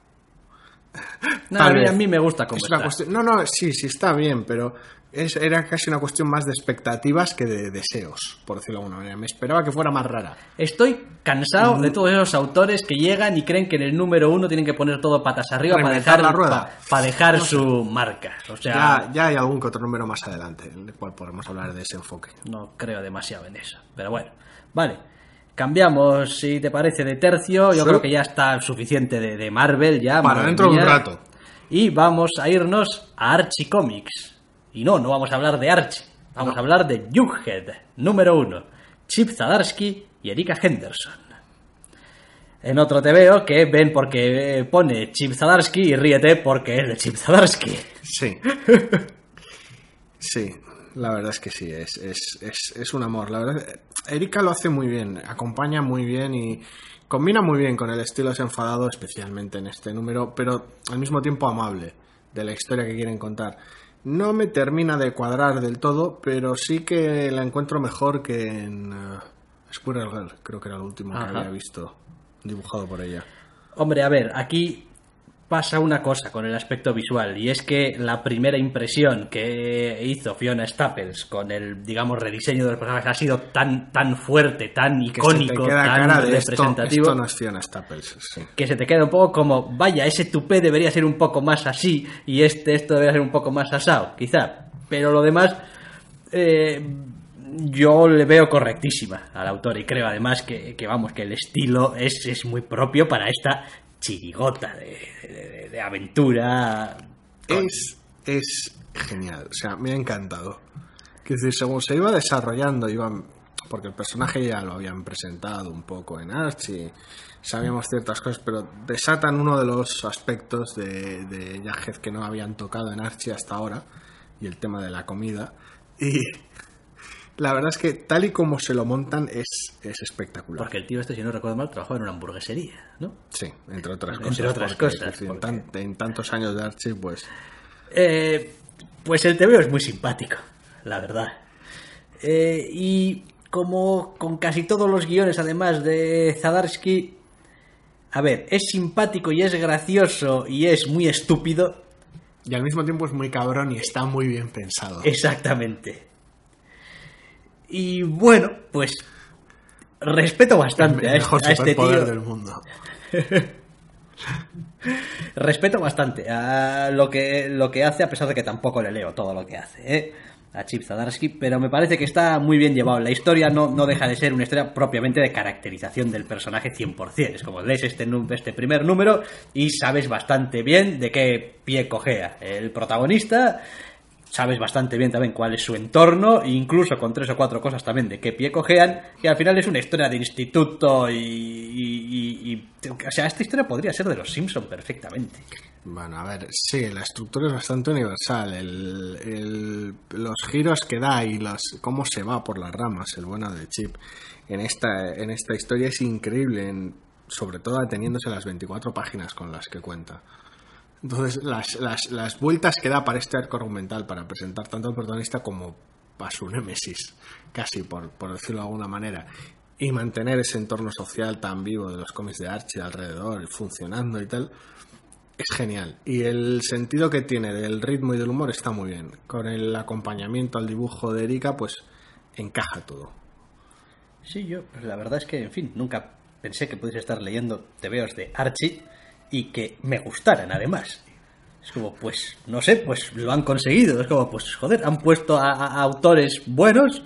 [laughs] No, a, mí, a mí me gusta cuestión- No, no, sí, sí está bien, pero es, era casi una cuestión más de expectativas que de deseos, por decirlo de alguna manera. Me esperaba que fuera más rara. Estoy cansado de todos esos autores que llegan y creen que en el número uno tienen que poner todo patas arriba para dejar, la rueda. pa- para dejar su marca. O sea, Ya, ya hay algún que otro número más adelante, en el cual podremos hablar de ese enfoque. no creo demasiado en eso. Pero bueno, vale. Cambiamos, si te parece, de tercio. Yo Sí. creo que ya está suficiente de, de Marvel ya. Para dentro de un rato. Y vamos a irnos a Archie Comics. Y no, no vamos a hablar de Archie. Vamos a hablar de Jughead, número uno. Chip Zadarsky y Erika Henderson. En otro te veo que ven porque pone Chip Zadarsky y ríete porque es de Chip Zadarsky. Sí. Sí, la verdad es que sí, es, es, es, es un amor. La verdad, Erika lo hace muy bien, acompaña muy bien y combina muy bien con el estilo desenfadado, especialmente en este número, pero al mismo tiempo amable de la historia que quieren contar. No me termina de cuadrar del todo, pero sí que la encuentro mejor que en uh, Squirrel Girl, creo que era el último que había visto dibujado por ella. Hombre, a ver, aquí pasa una cosa con el aspecto visual y es que la primera impresión que hizo Fiona Staples con el, digamos, rediseño de los personajes ha sido tan, tan fuerte, tan Que se te icónico, queda tan cara de esto, representativo. esto no es Fiona Staples, sí. que se te queda un poco como, vaya, ese tupé debería ser un poco más así y este, esto debería ser un poco más asado, quizá. Pero lo demás, eh, yo le veo correctísima al autor y creo además que, que, vamos, que el estilo es, es muy propio para esta chirigota de, de- aventura. es, es genial, o sea, me ha encantado. Quiero decir, según se iba desarrollando, iban, porque el personaje ya lo habían presentado un poco en Archie, sabíamos ciertas cosas, pero desatan uno de los aspectos de, de que no habían tocado en Archie hasta ahora, y el tema de la comida. Y la verdad es que tal y como se lo montan es, es espectacular. Porque el tío este, si no recuerdo mal, trabajó en una hamburgueser,ía ¿no? Sí, entre otras Entre cosas. otras porque, cosas, en, porque- tan- en tantos años de Archie, pues... Eh, pues el TVO es muy simpático, la verdad. Eh, y como con casi todos los guiones, además de Zadarsky, a ver, es simpático y es gracioso y es muy estúpido. Y al mismo tiempo es muy cabrón y está muy bien pensado. Exactamente. Y bueno, pues respeto bastante a el este, mejor a este superpoder tío. del mundo. [laughs] Respeto bastante a lo que, lo que hace, a pesar de que tampoco le leo todo lo que hace, ¿eh? a Chip Zadarsky, pero me parece que está muy bien llevado. La historia no, no deja de ser una historia propiamente de caracterización del personaje 100%. Es como lees este, este primer número y sabes bastante bien de qué pie cojea el protagonista. Sabes bastante bien también cuál es su entorno, incluso con tres o cuatro cosas también de qué pie cojean, que al final es una historia de instituto y, y- y- y- O sea, esta historia podría ser de los Simpson perfectamente. Bueno, a ver, sí, la estructura es bastante universal. Los giros que da y los, cómo se va por las ramas, el bueno de Chip, en esta, en esta historia es increíble, en- sobre todo ateniéndose a las 24 páginas con las que cuenta. Entonces, las, las, las vueltas que da para este arco argumental, para presentar tanto al protagonista como a su némesis, casi por, por decirlo de alguna manera, y mantener ese entorno social tan vivo de los cómics de Archie alrededor, funcionando y tal, es genial. Y el sentido que tiene del ritmo y del humor está muy bien. Con el acompañamiento al dibujo de Erika, pues encaja todo. Sí, yo, la verdad es que, en fin, nunca pensé que pudiese estar leyendo TVOs de Archie y que me gustaran, además. Es como, pues, no sé, pues lo han conseguido. Es como, pues, joder, han puesto a, a- autores buenos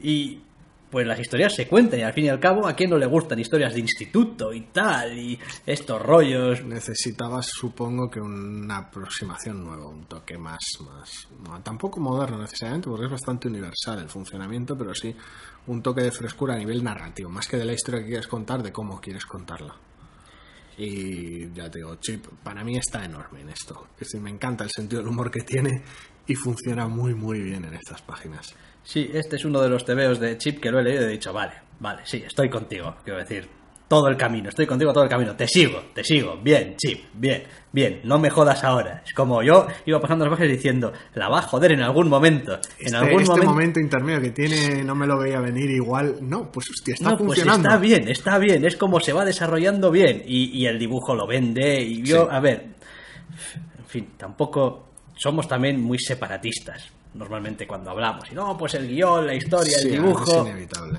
y pues las historias se cuentan y al fin y al cabo a quién no le gustan historias de instituto y tal y estos rollos. Necesitabas, supongo, que una aproximación nueva, un toque más, más, no, tampoco moderno necesariamente, porque es bastante universal el funcionamiento, pero sí un toque de frescura a nivel narrativo, más que de la historia que quieres contar, de cómo quieres contarla. Y ya te digo, Chip, para mí está enorme en esto. Es decir, me encanta el sentido del humor que tiene y funciona muy, muy bien en estas páginas. Sí, este es uno de los tebeos de Chip que lo he leído y he dicho, vale, vale, sí, estoy contigo. Quiero decir, todo el camino, estoy contigo todo el camino. Te sigo, te sigo. Bien, Chip, bien, bien. No me jodas ahora. Es como yo iba pasando las páginas diciendo, la va a joder en algún momento. En Este, algún este momento. momento intermedio que tiene, no me lo veía venir igual. No, pues hostia, está No, pues funcionando. está bien, está bien, es como se va desarrollando bien y, y el dibujo lo vende y yo, Sí. a ver, en fin, tampoco somos también muy separatistas normalmente cuando hablamos y no, pues el guion, la historia, Sí, el Es dibujo, inevitable.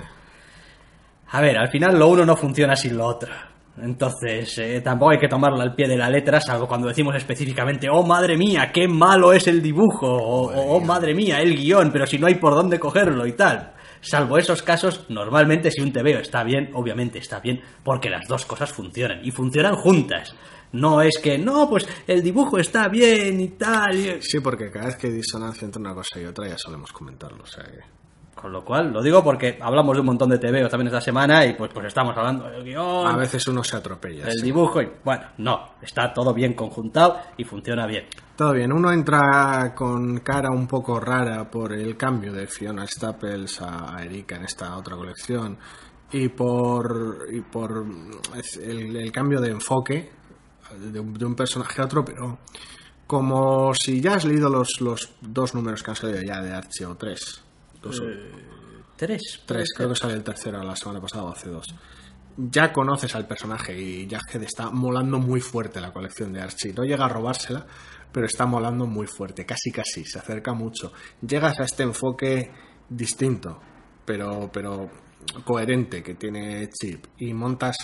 A ver, al final lo uno no funciona sin lo otro. Entonces, eh, tampoco hay que tomarlo al pie de la letra, salvo cuando decimos específicamente, oh madre mía, qué malo es el dibujo, o oh madre mía, el guion, pero si no hay por dónde cogerlo y tal. Salvo esos casos, normalmente si un TVO está bien, obviamente está bien, porque las dos cosas funcionan, y funcionan juntas. No es que, no, pues el dibujo está bien y tal. y- Sí, porque cada vez que hay disonancia entre una cosa y otra ya solemos comentarlo. O sea que... Con lo cual, lo digo porque hablamos de un montón de TVO también esta semana y pues, pues estamos hablando del guion, A veces uno se atropella. el sí. dibujo y bueno, no, está todo bien conjuntado y funciona bien. Todo bien, uno entra con cara un poco rara por el cambio de Fiona Staples a Erika en esta otra colección y por, y por el, el cambio de enfoque de un, de un personaje a otro, pero como si ya has leído los, los dos números que han salido ya de Archie o tres. Dos o- Tres. Tres, creo que sale el tercero la semana pasada o hace dos. Ya conoces al personaje y Jughead está molando muy fuerte la colección de Archie. No llega a robársela, pero está molando muy fuerte, casi casi, se acerca mucho. Llegas a este enfoque distinto, pero, pero coherente que tiene Chip y montas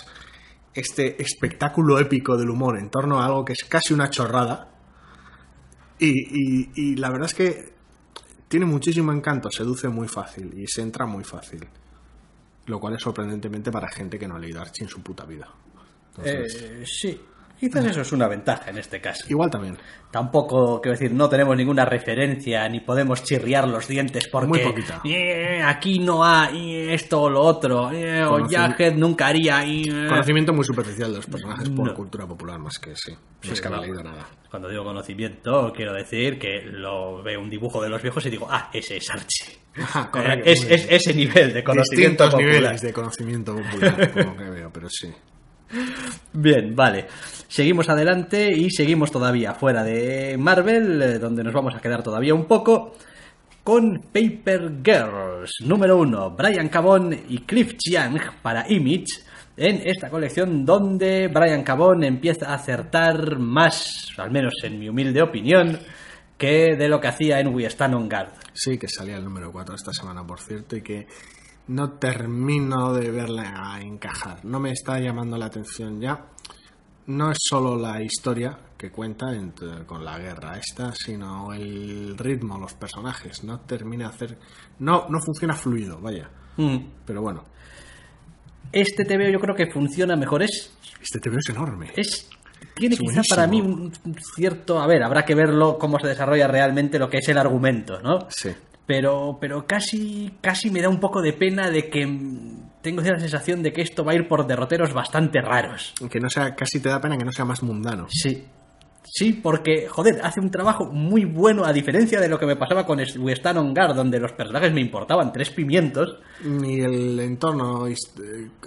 este espectáculo épico del humor en torno a algo que es casi una chorrada. Y, y- y la verdad es que tiene muchísimo encanto, seduce muy fácil y se entra muy fácil. Lo cual es sorprendentemente para gente que no ha leído Archie en su puta vida. Entonces, Eh, sí, quizás eso es una ventaja en este caso. igual también. Tampoco, quiero decir, no tenemos ninguna referencia ni podemos chirriar los dientes porque Muy poquita. "Eh, aquí no hay esto o lo otro, eh, o Jughead nunca haría. eh". Conocimiento muy superficial de los personajes por No. cultura popular más que sí. No es que vamos. leído nada. Cuando digo conocimiento, quiero decir que lo veo un dibujo de los viejos y digo, ah, ese es Archie. Ajá, Eh, correcto, es, es ese nivel de conocimiento Distintos popular. niveles de conocimiento popular, como que veo, pero sí. Bien, vale. Seguimos adelante y seguimos todavía fuera de Marvel, eh, donde nos vamos a quedar todavía un poco con Paper Girls, número uno, Brian Cabón y Cliff Chiang para Image, en esta colección donde Brian Cabón empieza a acertar más, al menos en mi humilde opinión, que de lo que hacía en We Stand on Guard. Sí, que salía el número 4 esta semana, por cierto, y que no termino de verla encajar. No me está llamando la atención ya. No es solo la historia que cuenta entre- con la guerra esta, sino el ritmo, los personajes. No termina de hacer. No, no funciona fluido, vaya. Mm. Pero bueno, Este TVO yo creo que funciona mejor, es este TV es enorme. es tiene Es quizá buenísimo. para mí un cierto a ver habrá que verlo cómo se desarrolla realmente lo que es el argumento no Sí. pero pero casi casi me da un poco de pena de que tengo la sensación de que esto va a ir por derroteros bastante raros Que no sea, casi te da pena que no sea más mundano. sí Sí, porque, joder, hace un trabajo muy bueno, a diferencia de lo que me pasaba con Stand on Guard, donde los personajes me importaban tres pimientos. Ni el entorno y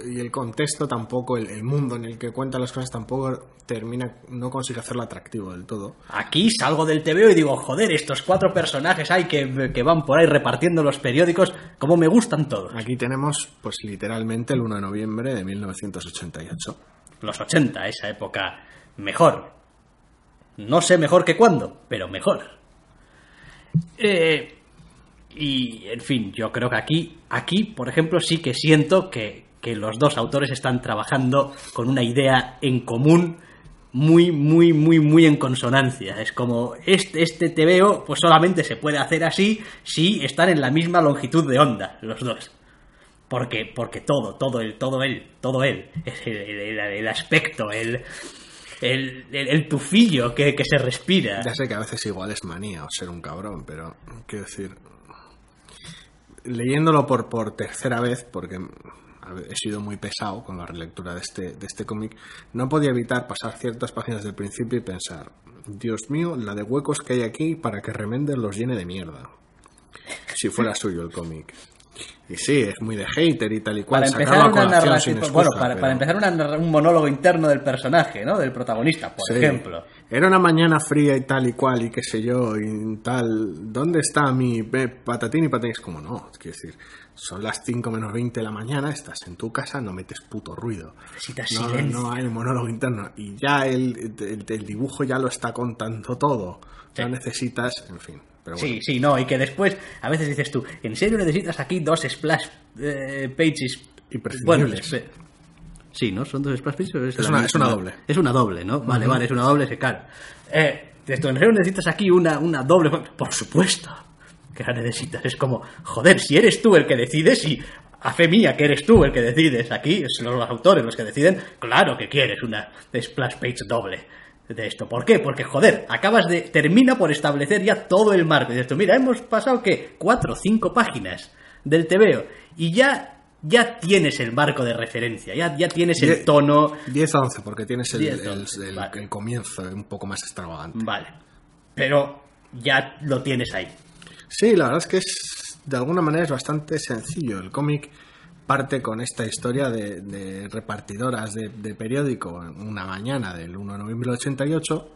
y el contexto tampoco, el, el mundo en el que cuenta las cosas tampoco termina, no consigue hacerlo atractivo del todo. Aquí salgo del TVO y digo, joder, estos cuatro personajes hay que, que van por ahí repartiendo los periódicos, como me gustan todos. Aquí tenemos, pues literalmente, el 1 de noviembre de 1988. Los 80, esa época, mejor. No sé mejor que cuándo, pero mejor. Eh, y, en fin, yo creo que aquí, aquí, por ejemplo, sí que siento que, que los dos autores están trabajando con una idea en común muy, muy, muy, muy en consonancia. Es como, este, este TVO, pues solamente se puede hacer así si están en la misma longitud de onda, los dos. Porque, porque todo, todo él, todo él, todo él, el, el, el aspecto, el, el, el, el tufillo que, que, se respira. Ya sé que a veces igual es manía o ser un cabrón, pero quiero decir, leyéndolo por, por tercera vez, porque he sido muy pesado con la relectura de este, de este cómic, no podía evitar pasar ciertas páginas del principio y pensar, Dios mío, la de huecos que hay aquí para que Remender los llene de mierda. Si fuera suyo el cómic. Y sí, es muy de hater y tal y cual. Para empezar una narración, bueno, para, pero... para empezar una, un monólogo interno del personaje, ¿no? Del protagonista, por sí. ejemplo. Era una mañana fría y tal y cual y qué sé yo y tal. ¿Dónde está mi patatín y patatín? Es como no, es decir, son las 5 menos 20 de la mañana, estás en tu casa, no metes puto ruido. Necesitas no, silencio. No hay monólogo interno. Y ya el, el, el dibujo ya lo está contando todo. Sí. No necesitas, en fin. Bueno. Sí, sí, no, y que después a veces dices tú, ¿en serio necesitas aquí dos splash eh, pages? Imprescindibles. Bueno, sí, ¿no? Son dos splash pages. Es, es, una, es, una, doble. Es una doble, ¿no? Vale, uh -huh. vale, es una doble, se claro. Eh, ¿En serio necesitas aquí una, una doble? Por supuesto que la necesitas. Es como, joder, si eres tú el que decides y a fe mía que eres tú el que decides aquí, son los autores los que deciden, claro que quieres una splash page doble de esto. ¿Por qué? Porque, joder, acabas de. termina por establecer ya todo el marco. Y dices tú, mira, hemos pasado que cuatro o cinco páginas del TVO y ya. Ya tienes el marco de referencia, ya, ya tienes el tono. 10 a 11, porque tienes el, 10, el, el, vale. el, comienzo un poco más extravagante. Vale. Pero ya lo tienes ahí. Sí, la verdad es que es. De alguna manera es bastante sencillo. El cómic parte con esta historia de, repartidoras de, de, periódico una mañana del 1 de noviembre del 88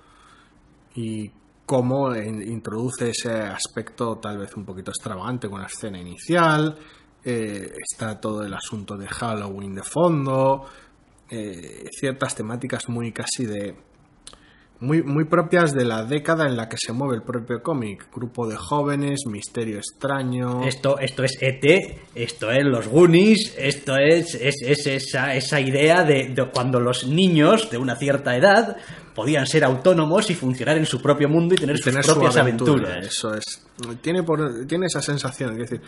y cómo introduce ese aspecto tal vez un poquito extravagante con la escena inicial, eh, está todo el asunto de Halloween de fondo, eh, ciertas temáticas muy casi de muy, muy propias de la década en la que se mueve el propio cómic. Grupo de jóvenes, misterio extraño. Esto, esto es ET, esto es los Goonies, esto es, es, es esa, esa idea de, de, cuando los niños de una cierta edad podían ser autónomos y funcionar en su propio mundo y tener, y tener sus propias aventura. aventuras. Eso es. Tiene, por, tiene esa sensación, es decir.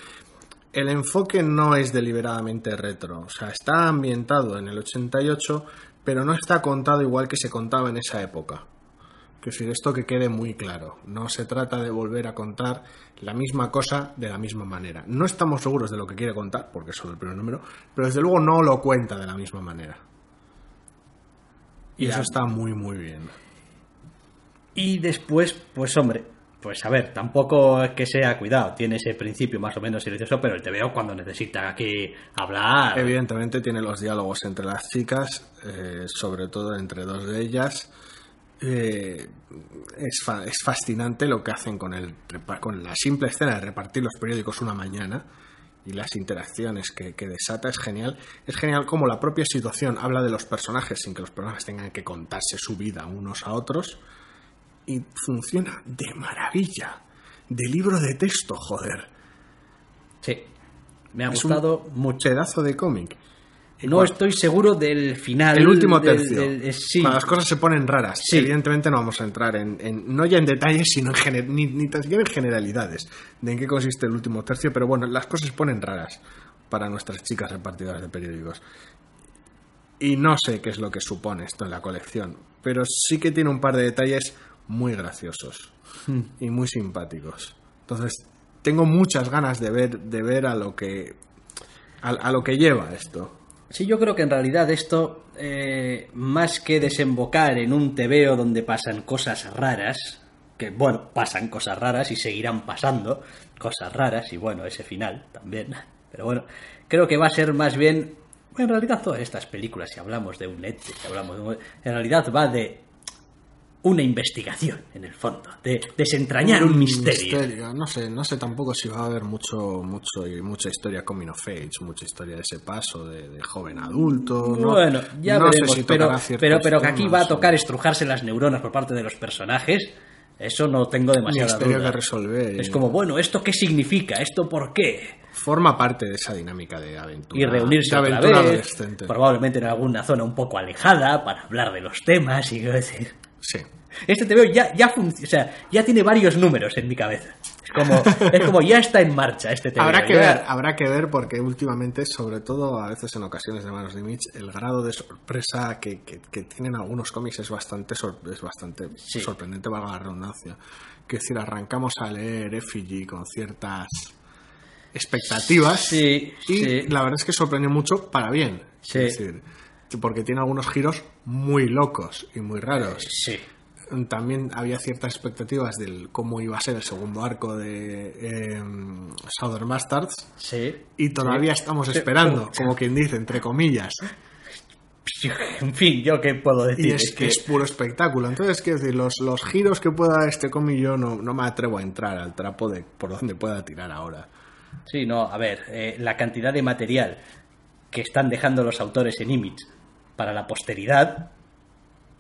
El enfoque no es deliberadamente retro, o sea, está ambientado en el 88, pero no está contado igual que se contaba en esa época. Que decir, esto que quede muy claro. No se trata de volver a contar la misma cosa de la misma manera. No estamos seguros de lo que quiere contar, porque es solo el primer número, pero desde luego no lo cuenta de la misma manera. Y eso está muy, muy bien. Y después, pues hombre, pues a ver, tampoco es que sea cuidado, tiene ese principio más o menos silencioso, pero el te veo cuando necesita aquí hablar. Evidentemente tiene los diálogos entre las chicas, eh, sobre todo entre dos de ellas eh, es, fa es, fascinante lo que hacen con, el, con la simple escena de repartir los periódicos una mañana y las interacciones que, que, desata es genial. Es genial como la propia situación habla de los personajes sin que los personajes tengan que contarse su vida unos a otros y funciona de maravilla. De libro de texto, joder. Sí, me ha es gustado un mucho. pedazo de cómic. No estoy seguro del final. El último tercio. Del, del, sí. Cuando las cosas se ponen raras. Sí. Evidentemente no vamos a entrar en, en no ya en detalles, sino en gener, ni, ni tan siquiera en generalidades de en qué consiste el último tercio, pero bueno, las cosas se ponen raras para nuestras chicas repartidoras de periódicos. Y no sé qué es lo que supone esto en la colección, pero sí que tiene un par de detalles muy graciosos hmm. y muy simpáticos. Entonces, tengo muchas ganas de ver, de ver a lo que a, a lo que lleva esto. Sí, yo creo que en realidad esto, eh, más que desembocar en un tebeo donde pasan cosas raras, que bueno, pasan cosas raras y seguirán pasando cosas raras, y bueno, ese final también, pero bueno, creo que va a ser más bien, en realidad todas estas películas, si hablamos de un net, si hablamos de un, en realidad va de una investigación, en el fondo, de desentrañar un, un misterio. misterio. No sé, no sé tampoco si va a haber mucho, mucho, mucha historia coming of age, mucha historia de ese paso de, de joven adulto. ¿no? Bueno, ya no veremos, si pero, pero, pero que aquí va a tocar estrujarse las neuronas por parte de los personajes. Eso no tengo demasiada duda. que resolver. Es como, bueno, ¿esto qué significa? ¿Esto por qué? Forma parte de esa dinámica de aventura. Y reunirse de otra vez, adolescente. probablemente en alguna zona un poco alejada, para hablar de los temas y decir... Sí. Este TVO ya, ya funciona, o sea, ya tiene varios números en mi cabeza. Es como, es como ya está en marcha este TVO. Habrá que ya- ver, habrá que ver porque últimamente, sobre todo a veces en ocasiones de manos de Mitch, el grado de sorpresa que, que- que tienen algunos cómics es bastante, sor- es bastante Sí. sorprendente, valga la redundancia. Que decir, arrancamos a leer Effigy con ciertas expectativas Sí, y sí. la verdad es que sorprendió mucho para bien. Sí. Es decir, porque tiene algunos giros muy locos y muy raros. Sí. También había ciertas expectativas del cómo iba a ser el segundo arco de eh, Southern Bastards Sí. y todavía Sí. estamos Sí. esperando, como quien dice, entre comillas. En fin, yo qué puedo decir. Y es, que es puro espectáculo. Entonces, quiero decir, los, los giros que pueda dar este cómic yo no, no me atrevo a entrar al trapo de por donde pueda tirar ahora. Sí, no, a ver, eh, la cantidad de material que están dejando los autores en Image para la posteridad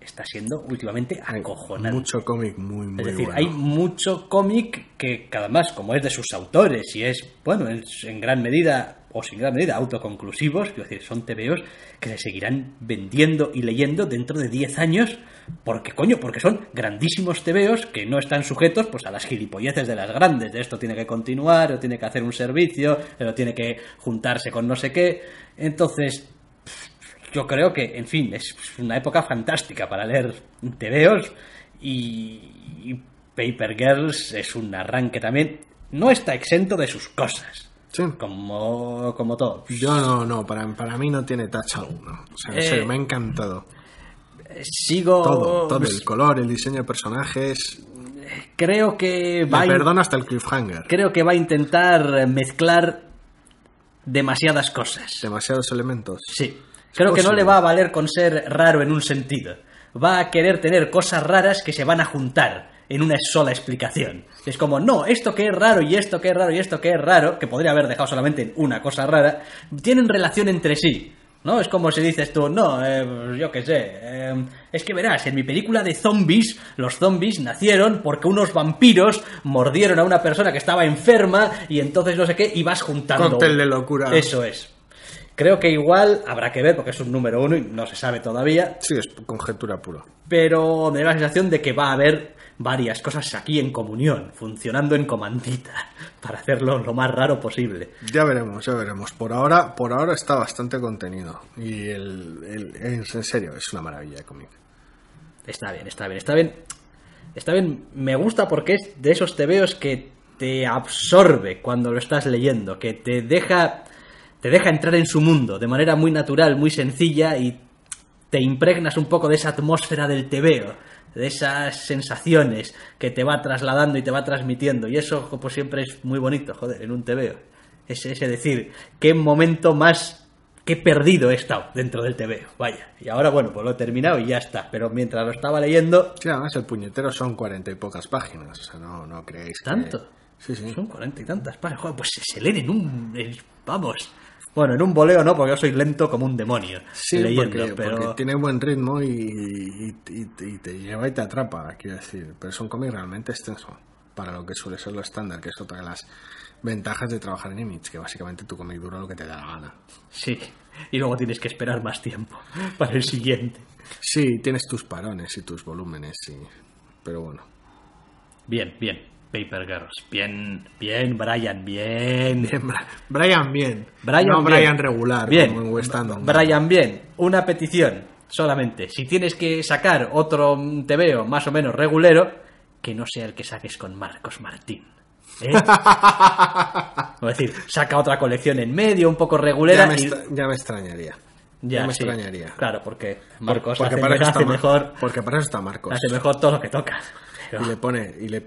está siendo últimamente Hay acojonante. mucho cómic muy, muy Es decir, bueno. hay mucho cómic que, que además, como es de sus autores y es, bueno, en, en gran medida o sin gran medida autoconclusivos, quiero decir, son TVOs que se seguirán vendiendo y leyendo dentro de 10 años, porque coño, porque son grandísimos TVOs que no están sujetos pues a las gilipolleces de las grandes, de esto tiene que continuar, o tiene que hacer un servicio, o tiene que juntarse con no sé qué. Entonces, yo creo que, en fin, es una época fantástica para leer TVOs y, y Paper Girls es un arranque también. No está exento de sus cosas, Sí. como, como todo. Yo no, no, para, para mí no tiene touch alguno. O sea, en Eh, serio, me ha encantado. Sigo. Todo, todo, el color, el diseño de personajes. Creo que va Me hasta el cliffhanger. creo que va a intentar mezclar demasiadas cosas. Demasiados elementos. Sí. Creo que no le va a valer con ser raro en un sentido. Va a querer tener cosas raras que se van a juntar en una sola explicación. Es como, no, esto que es raro y esto que es raro y esto que es raro, que podría haber dejado solamente en una cosa rara, tienen relación entre sí. ¿No? Es como si dices tú, no, eh, yo qué sé, eh, es que verás, en mi película de zombies, los zombies nacieron porque unos vampiros mordieron a una persona que estaba enferma y entonces no sé qué, y vas juntando. Cóctel de locura. Eso es. Creo que igual habrá que ver porque es un número uno y no se sabe todavía, Sí, es conjetura pura. pero me da la sensación de que va a haber varias cosas aquí en comunión, funcionando en comandita, [laughs] para hacerlo lo más raro posible. Ya veremos, ya veremos. Por ahora, por ahora está bastante contenido. Y el, el- en serio, es una maravilla de cómic. Está bien, está bien, está bien. Está bien, me gusta porque es de esos tebeos que te absorbe cuando lo estás leyendo, que te deja te deja entrar en su mundo de manera muy natural, muy sencilla y te impregnas un poco de esa atmósfera del tebeo, de esas sensaciones que te va trasladando y te va transmitiendo y eso pues siempre es muy bonito, joder, en un tebeo. Es ese decir, qué momento más qué perdido he estado dentro del tebeo, vaya. Y ahora bueno, pues lo he terminado y ya está, pero mientras lo estaba leyendo Sí, además el puñetero son cuarenta y pocas páginas. O sea, no, no creéis que... ¿Tanto? Sí, sí. Son cuarenta y tantas páginas. Joder, pues se, leen en un. vamos. Bueno, en un voleo no, porque yo soy lento como un demonio. Sí, leyendo, porque, pero. porque tiene buen ritmo y, y- y- y te lleva y te atrapa, quiero decir. Pero es un cómic realmente extenso, para lo que suele ser lo estándar, que es otra de las ventajas de trabajar en Image, que básicamente tu cómic dura lo que te da la gana. Sí. Y luego tienes que esperar más tiempo [laughs] para el siguiente. Sí, tienes tus parones y tus volúmenes, sí. Pero bueno. Bien, bien. Paper Girls. Bien, bien, Brian, bien. Brian bien. Brian, no bien. Brian regular, Bien. como en. Brian, bien. Una petición solamente. Si tienes que sacar otro TVO más o menos regulero, que no sea el que saques con Marcos Martín. ¿Eh? [laughs] es decir, saca otra colección en medio, un poco regulera. Ya me, y- extra- ya me extrañaría. Ya, Ya me sí. extrañaría. Claro, porque Marcos porque hace, para hace mejor, Porque para eso está Marcos. hace mejor todo lo que toca. Pero- Y le pone, y le,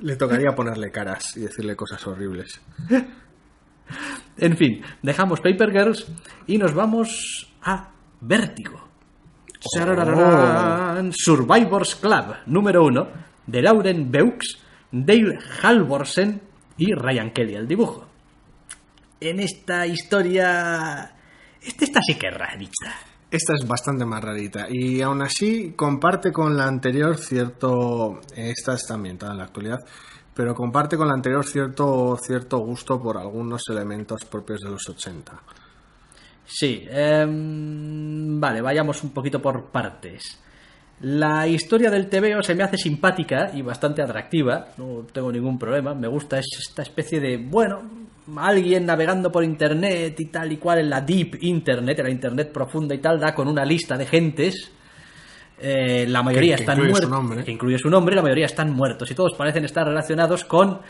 le tocaría [laughs] ponerle caras y decirle cosas horribles. En fin, dejamos Paper Girls y nos vamos a Vértigo. Sarararán, Survivors Club, número uno, de Lauren Beux, Dale Halvorsen y Ryan Kelly al dibujo. En esta historia... Este esta sí que es rarita. Esta es bastante más rarita y aún así comparte con la anterior cierto... Esta está ambientada en la actualidad, pero comparte con la anterior cierto, cierto gusto por algunos elementos propios de los 80. Sí, em, vale, vayamos un poquito por partes. La historia del TVO se me hace simpática y bastante atractiva, no tengo ningún problema, me gusta, es esta especie de, bueno, alguien navegando por internet y tal y cual en la deep internet, en la internet profunda y tal, da con una lista de gentes eh, la mayoría Que- que están incluye su muertos, nombre. que incluye su nombre, la mayoría están muertos y todos parecen estar relacionados con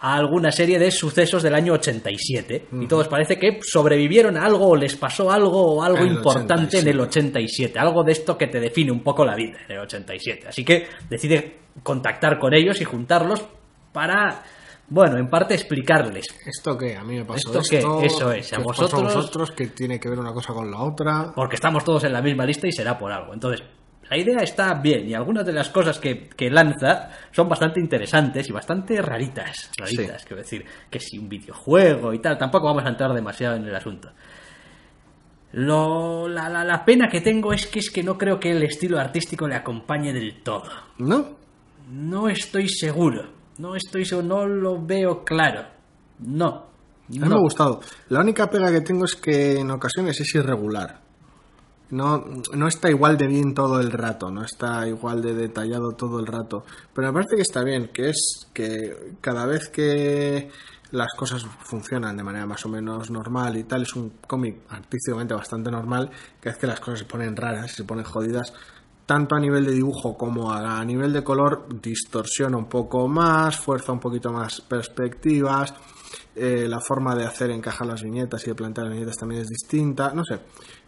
alguna serie de sucesos del año 87 y todos parece que sobrevivieron a algo o les pasó algo o algo el importante en el 87. 87, algo de esto que te define un poco la vida en el 87. Así que decide contactar con ellos y juntarlos para, bueno, en parte explicarles ¿Esto qué? A mí me pasó ¿Esto esto. qué? Eso es, a ¿qué os pasó vosotros- vosotros que tiene que ver una cosa con la otra. porque estamos todos en la misma lista y será por algo. Entonces, la idea está bien y algunas de las cosas que, que lanza son bastante interesantes y bastante raritas. Raritas, quiero decir, que si un videojuego y tal, tampoco vamos a entrar demasiado en el asunto. Lo, la, la, la pena que tengo es que es que no creo que el estilo artístico le acompañe del todo. ¿No? No estoy seguro. No estoy seguro, no lo veo claro. No. A mí no. me ha gustado. La única pega que tengo es que en ocasiones es irregular. No, no está igual de bien todo el rato, no está igual de detallado todo el rato. Pero me parece que está bien, que es que cada vez que las cosas funcionan de manera más o menos normal y tal, es un cómic artísticamente bastante normal, que es que las cosas se ponen raras, se ponen jodidas, tanto a nivel de dibujo como a, nivel de color, distorsiona un poco más, fuerza un poquito más perspectivas, eh, la forma de hacer encajar las viñetas y de plantear las viñetas también es distinta, no sé.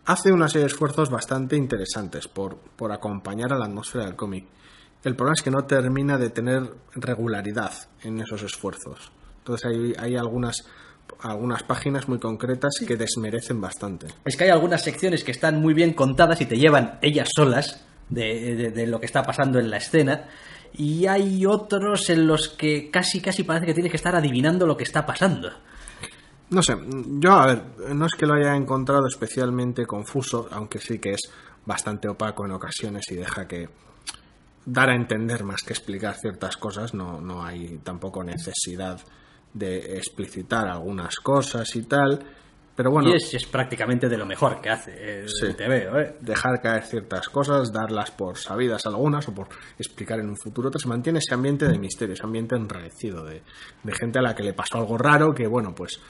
Hace una serie de esfuerzos bastante interesantes por, por acompañar a la atmósfera del cómic. El problema es que no termina de tener regularidad en esos esfuerzos. Entonces hay, hay algunas, algunas páginas muy concretas que desmerecen bastante. Es que hay algunas secciones que están muy bien contadas y te llevan ellas solas de, de- de lo que está pasando en la escena. Y hay otros en los que casi, casi parece que tienes que estar adivinando lo que está pasando. No sé, yo a ver, no es que lo haya encontrado especialmente confuso, aunque sí que es bastante opaco en ocasiones y deja que dar a entender más que explicar ciertas cosas, no, no hay tampoco necesidad de explicitar algunas cosas y tal, pero bueno, Y es, es prácticamente de lo mejor que hace el Sí. TVO, ¿eh? dejar caer ciertas cosas, darlas por sabidas algunas o por explicar en un futuro otras, se mantiene ese ambiente de misterio, ese ambiente enrarecido de, de gente a la que le pasó algo raro que, bueno, pues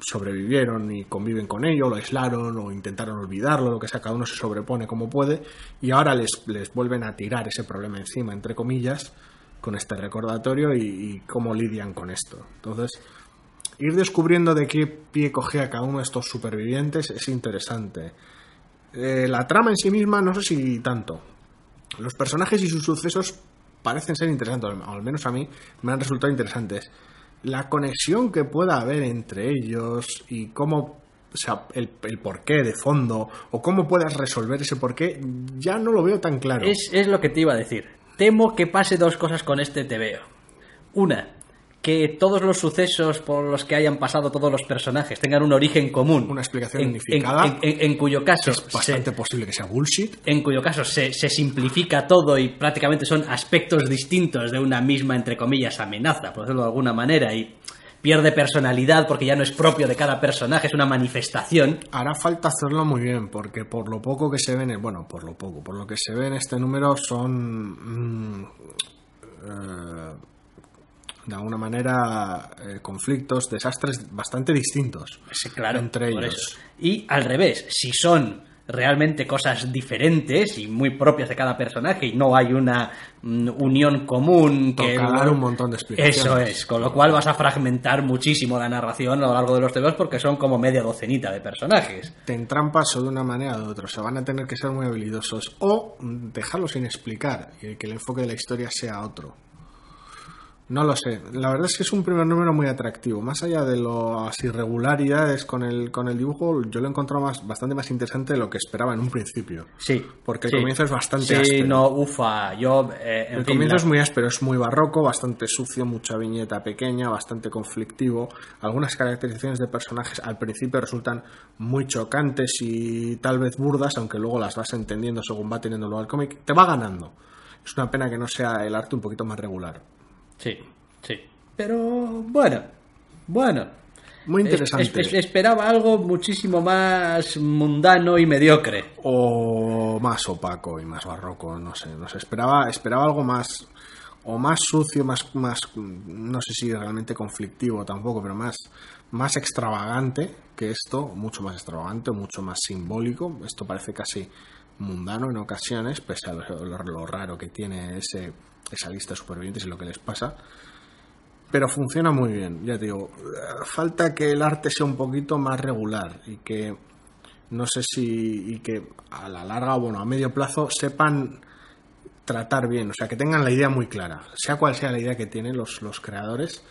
sobrevivieron y conviven con ello, lo aislaron o intentaron olvidarlo, lo que sea, cada uno se sobrepone como puede y ahora les, les vuelven a tirar ese problema encima, entre comillas, con este recordatorio y, y cómo lidian con esto. Entonces, ir descubriendo de qué pie cogea cada uno de estos supervivientes es interesante. Eh, la trama en sí misma no sé si tanto. Los personajes y sus sucesos parecen ser interesantes, o al menos a mí me han resultado interesantes. La conexión que pueda haber entre ellos y cómo, o sea, el, el porqué de fondo, o cómo puedas resolver ese porqué, ya no lo veo tan claro. Es, es lo que te iba a decir. Temo que pase dos cosas con este TVO. Una, que todos los sucesos por los que hayan pasado todos los personajes tengan un origen común. Una explicación En- unificada. En, en- en cuyo caso, es bastante se, posible que sea bullshit. en cuyo caso se, se simplifica todo y prácticamente son aspectos distintos de una misma, entre comillas, amenaza, por decirlo de alguna manera, y pierde personalidad porque ya no es propio de cada personaje, es una manifestación. Hará falta hacerlo muy bien, porque por lo poco que se ve en el, bueno, por lo poco, por lo que se ve en este número son mm, eh, de alguna manera eh, conflictos, desastres bastante distintos Sí, claro, entre ellos. eso. Y al revés, si son realmente cosas diferentes y muy propias de cada personaje y no hay una mm, unión común que dar un montón de explicaciones. Eso es, con lo cual vas a fragmentar muchísimo la narración a lo largo de los temas porque son como media docenita de personajes. Te entrampas o de una manera o de otra, o sea, van a tener que ser muy habilidosos o mm, dejarlo sin explicar y que el enfoque de la historia sea otro. No lo sé. La verdad es que es un primer número muy atractivo. Más allá de las irregularidades con el, con el dibujo, yo lo he encontrado más, bastante más interesante de lo que esperaba en un principio. Sí. Porque el sí. comienzo es bastante Sí, áspero. no, ufa, yo... eh, El fin, comienzo la- es muy áspero, es muy barroco, bastante sucio, mucha viñeta pequeña, bastante conflictivo. Algunas caracterizaciones de personajes al principio resultan muy chocantes y tal vez burdas, aunque luego las vas entendiendo según va teniendo lugar el cómic. Te va ganando. Es una pena que no sea el arte un poquito más regular. Sí, sí. Pero bueno, bueno. Muy Es- interesante. es- es- esperaba algo muchísimo más mundano y mediocre. o más opaco y más barroco, no sé, no sé, esperaba, esperaba algo más o más sucio, más, más, no sé si realmente conflictivo tampoco, pero más, más extravagante que esto, mucho más extravagante, mucho más simbólico. Esto parece casi mundano en ocasiones, pese a lo, lo- lo raro que tiene ese, esa lista de supervivientes y lo que les pasa. Pero funciona muy bien, ya te digo. Falta que el arte sea un poquito más regular y que no sé si y que a la larga bueno a medio plazo sepan tratar bien o sea que tengan la idea muy clara sea cual sea la idea que tienen los, los creadores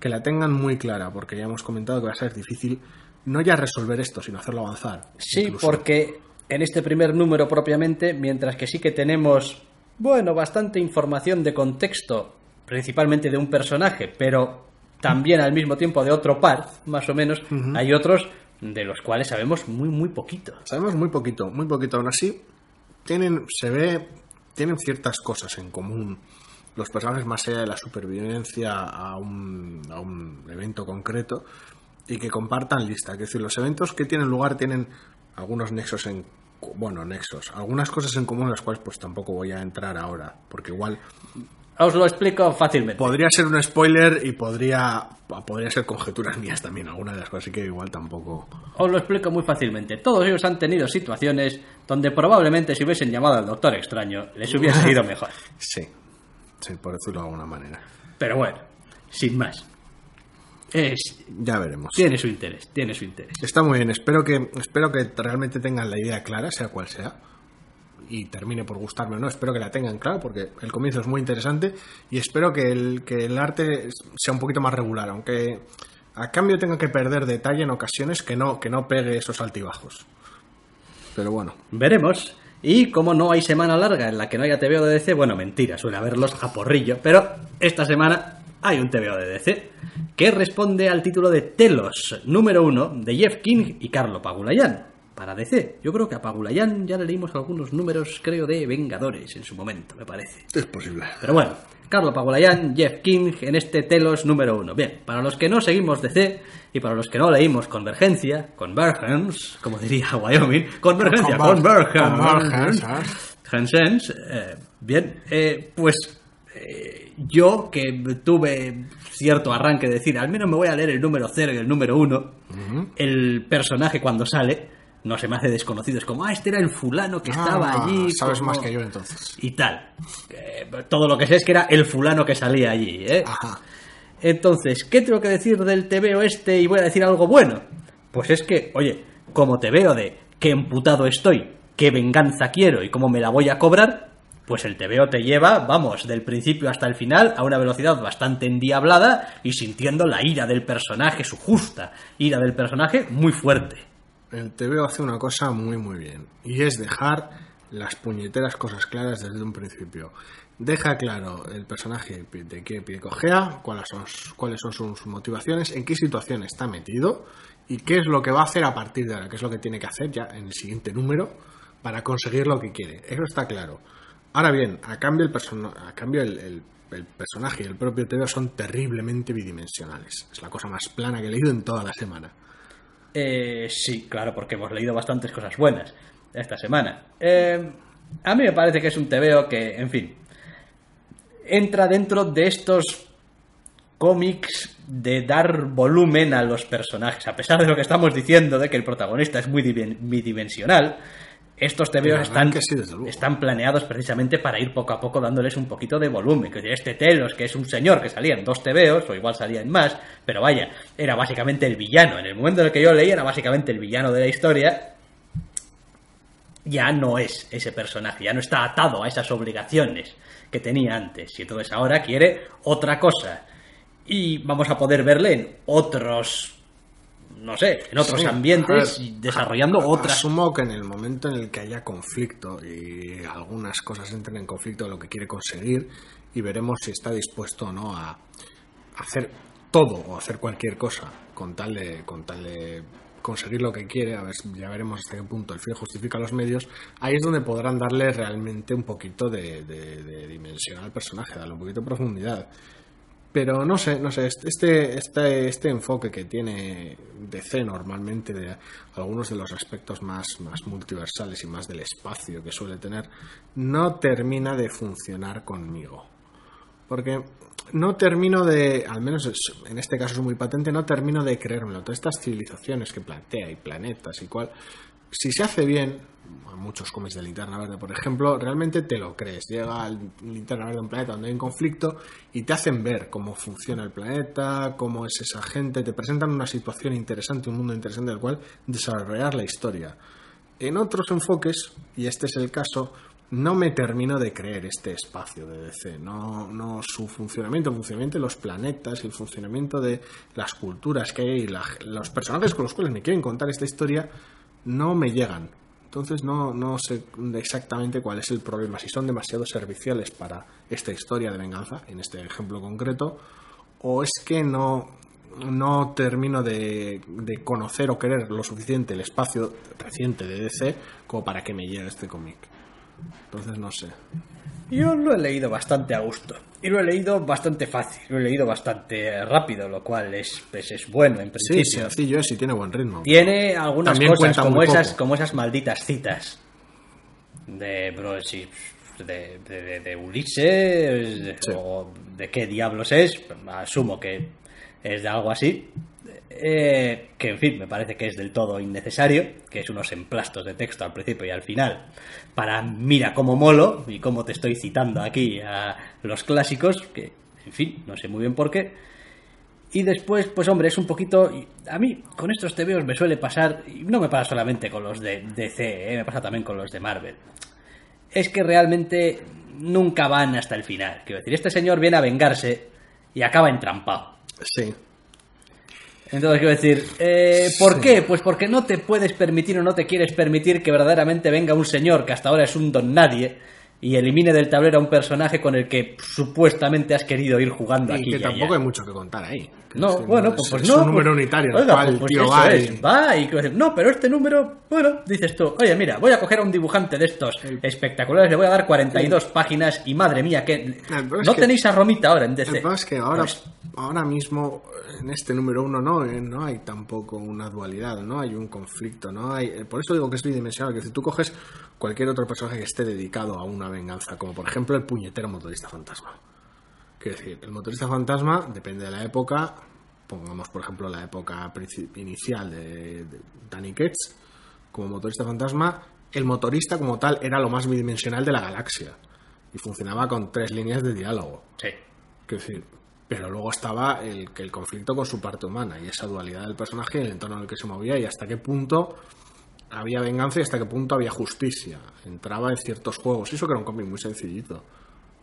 que la tengan muy clara porque ya hemos comentado que va a ser difícil no ya resolver esto sino hacerlo avanzar Sí, incluso. porque en este primer número propiamente, mientras que sí que tenemos, bueno, bastante información de contexto, principalmente de un personaje, pero también al mismo tiempo de otro par, más o menos, hay otros de los cuales sabemos muy, muy poquito. Sabemos muy poquito, muy poquito. Aún así, tienen, se ve, tienen ciertas cosas en común. Los personajes más allá de la supervivencia a un, a un evento concreto y que compartan lista. Es decir, los eventos que tienen lugar tienen algunos nexos en bueno, nexos, algunas cosas en común las cuales pues tampoco voy a entrar ahora, porque igual Os lo explico fácilmente. podría ser un spoiler y podría podría ser conjeturas mías también alguna de las cosas, así que igual tampoco Os lo explico muy fácilmente. Todos ellos han tenido situaciones donde probablemente si hubiesen llamado al Doctor Extraño les hubiese [laughs] ido mejor. sí, sí, por decirlo de alguna manera. Pero bueno, sin más. Es, Ya veremos. tiene su interés, tiene su interés. Está muy bien, espero que, espero que realmente tengan la idea clara, sea cual sea, y termine por gustarme o no, espero que la tengan clara, porque el comienzo es muy interesante, y espero que el, que el arte sea un poquito más regular, aunque a cambio tenga que perder detalle en ocasiones que no, que no pegue esos altibajos. Pero bueno, Veremos. Y como no hay semana larga en la que no haya TVO de DC, bueno, mentira, suele haberlos a porrillo, pero esta semana hay un TVO de DC que responde al título de Telos, número uno, de Jeff King y Carlo Pagulayan, para DC. Yo creo que a Pagulayan ya le leímos algunos números, creo, de Vengadores en su momento, me parece. es posible. Pero bueno, Carlo Pagulayan, Jeff King en este Telos número uno. Bien, para los que no seguimos DC y para los que no leímos Convergencia, Convergence, como diría [laughs] Wyoming, Convergencia, Conver- Convergence, Convergence, eh, bien, eh, pues eh, yo que tuve cierto arranque de decir, al menos me voy a leer el número 0 y el número 1, el personaje cuando sale no se me hace desconocido, es como, ah, este era el fulano que estaba Ah, allí. Sabes como- más que yo entonces. y tal. Eh, todo lo que sé es que era el fulano que salía allí, ¿eh? Ajá. Entonces, ¿qué tengo que decir del TVO este y voy a decir algo bueno? Pues es que, oye, como te veo de qué emputado estoy, qué venganza quiero y cómo me la voy a cobrar, pues el TVO te lleva, vamos, del principio hasta el final a una velocidad bastante endiablada y sintiendo la ira del personaje, su justa ira del personaje muy fuerte. El TVO hace una cosa muy muy bien y es dejar las puñeteras cosas claras desde un principio. Deja claro el personaje de qué cojea, cuáles son, cuáles son sus motivaciones, en qué situación está metido y qué es lo que va a hacer a partir de ahora, qué es lo que tiene que hacer ya en el siguiente número para conseguir lo que quiere. Eso está claro. Ahora bien, a cambio el, personaje y el propio TVO son terriblemente bidimensionales. Es la cosa más plana que he leído en toda la semana. Eh, sí, claro, porque hemos leído bastantes cosas buenas esta semana. Eh, a mí me parece que es un TVO que, en fin, entra dentro de estos cómics de dar volumen a los personajes. A pesar de lo que estamos diciendo de que el protagonista es muy bidimensional, estos verdad están, sí, están planeados precisamente para ir poco a poco dándoles un poquito de volumen. Que este Telos, que es un señor que salía en dos TVOs, o igual salía en más, pero vaya, era básicamente el villano. En el momento en el que yo leí, era básicamente el villano de la historia. Ya no es ese personaje, ya no está atado a esas obligaciones que tenía antes. Y entonces ahora quiere otra cosa. Y vamos a poder verle en otros. No sé, en otros Sí, ambientes, ver, y desarrollando a- otras Asumo que en el momento en el que haya conflicto y algunas cosas entren en conflicto de lo que quiere conseguir y veremos si está dispuesto o no a hacer todo o hacer cualquier cosa con tal de, con tal de conseguir lo que quiere, a ver, ya veremos hasta qué punto el fin justifica los medios, ahí es donde podrán darle realmente un poquito de, de- de dimensión al personaje, darle un poquito de profundidad. Pero no sé, no sé, este, este, este enfoque que tiene DC normalmente de algunos de los aspectos más, más multiversales y más del espacio que suele tener, no termina de funcionar conmigo. Porque no termino de, al menos en este caso es muy patente, no termino de creérmelo. Todas estas civilizaciones que plantea y planetas y cual, si se hace bien, muchos cómics de Linterna Verde, por ejemplo, realmente te lo crees. Llega Linterna Verde a un planeta donde hay un conflicto y te hacen ver cómo funciona el planeta, cómo es esa gente, te presentan una situación interesante, un mundo interesante del cual desarrollar la historia. En otros enfoques, y este es el caso, no me termino de creer este espacio de DC, no, no su funcionamiento, el funcionamiento de los planetas, el funcionamiento de las culturas que hay, los personajes con los cuales me quieren contar esta historia, no me llegan. Entonces no, no sé exactamente cuál es el problema, si son demasiado serviciales para esta historia de venganza, en este ejemplo concreto, o es que no, no termino de, de conocer o querer lo suficiente el espacio reciente de DC como para que me llegue este cómic. Entonces no sé. Yo lo he leído bastante a gusto. Y lo he leído bastante fácil. Lo he leído bastante rápido, lo cual es, pues, es bueno en principio. Sí, sencillo es y tiene buen ritmo. Tiene algunas cosas como esas, como esas malditas citas. De, bro, de, de, de, Ulises o de qué diablos es. Asumo que es de algo así. Eh, que en fin, me parece que es del todo innecesario, que es unos emplastos de texto al principio y al final, para mira cómo molo y cómo te estoy citando aquí a los clásicos, que en fin, no sé muy bien por qué. Y después, pues hombre, es un poquito... A mí con estos TVOs me suele pasar, y no me pasa solamente con los de DC, eh, me pasa también con los de Marvel. Es que realmente nunca van hasta el final. Quiero decir, este señor viene a vengarse y acaba entrampado. Sí. Entonces, quiero decir, eh, ¿por qué? Pues porque no te puedes permitir o no te quieres permitir que verdaderamente venga un señor que hasta ahora es un don nadie y elimine del tablero a un personaje con el que supuestamente has querido ir jugando y aquí. que tampoco hay mucho que contar ahí. No, bueno, pues, pues es no. un número pues, unitario, oiga, el pues, tío eso va es, y- va y no, pero este número, bueno, dices tú, oye, mira, voy a coger a un dibujante de estos espectaculares, le voy a dar 42 páginas y madre mía, que es no que- tenéis a Romita ahora en El DC. problema es que ahora, Pues- ahora mismo, en este número uno, no, eh, no hay tampoco una dualidad, no hay un conflicto, no hay. eh, Por eso digo que es bidimensional, que si tú coges cualquier otro personaje que esté dedicado a una venganza, como por ejemplo el puñetero motorista fantasma. Quiero decir, el motorista fantasma depende de la época, pongamos por ejemplo la época inicial de, de Danny Ketch, como motorista fantasma, el motorista como tal era lo más bidimensional de la galaxia y funcionaba con tres líneas de diálogo. Sí. Quiero decir, pero luego estaba el, que el conflicto con su parte humana y esa dualidad del personaje y el entorno en el que se movía y hasta qué punto había venganza y hasta qué punto había justicia. Entraba en ciertos juegos. Y eso que era un cómic muy sencillito.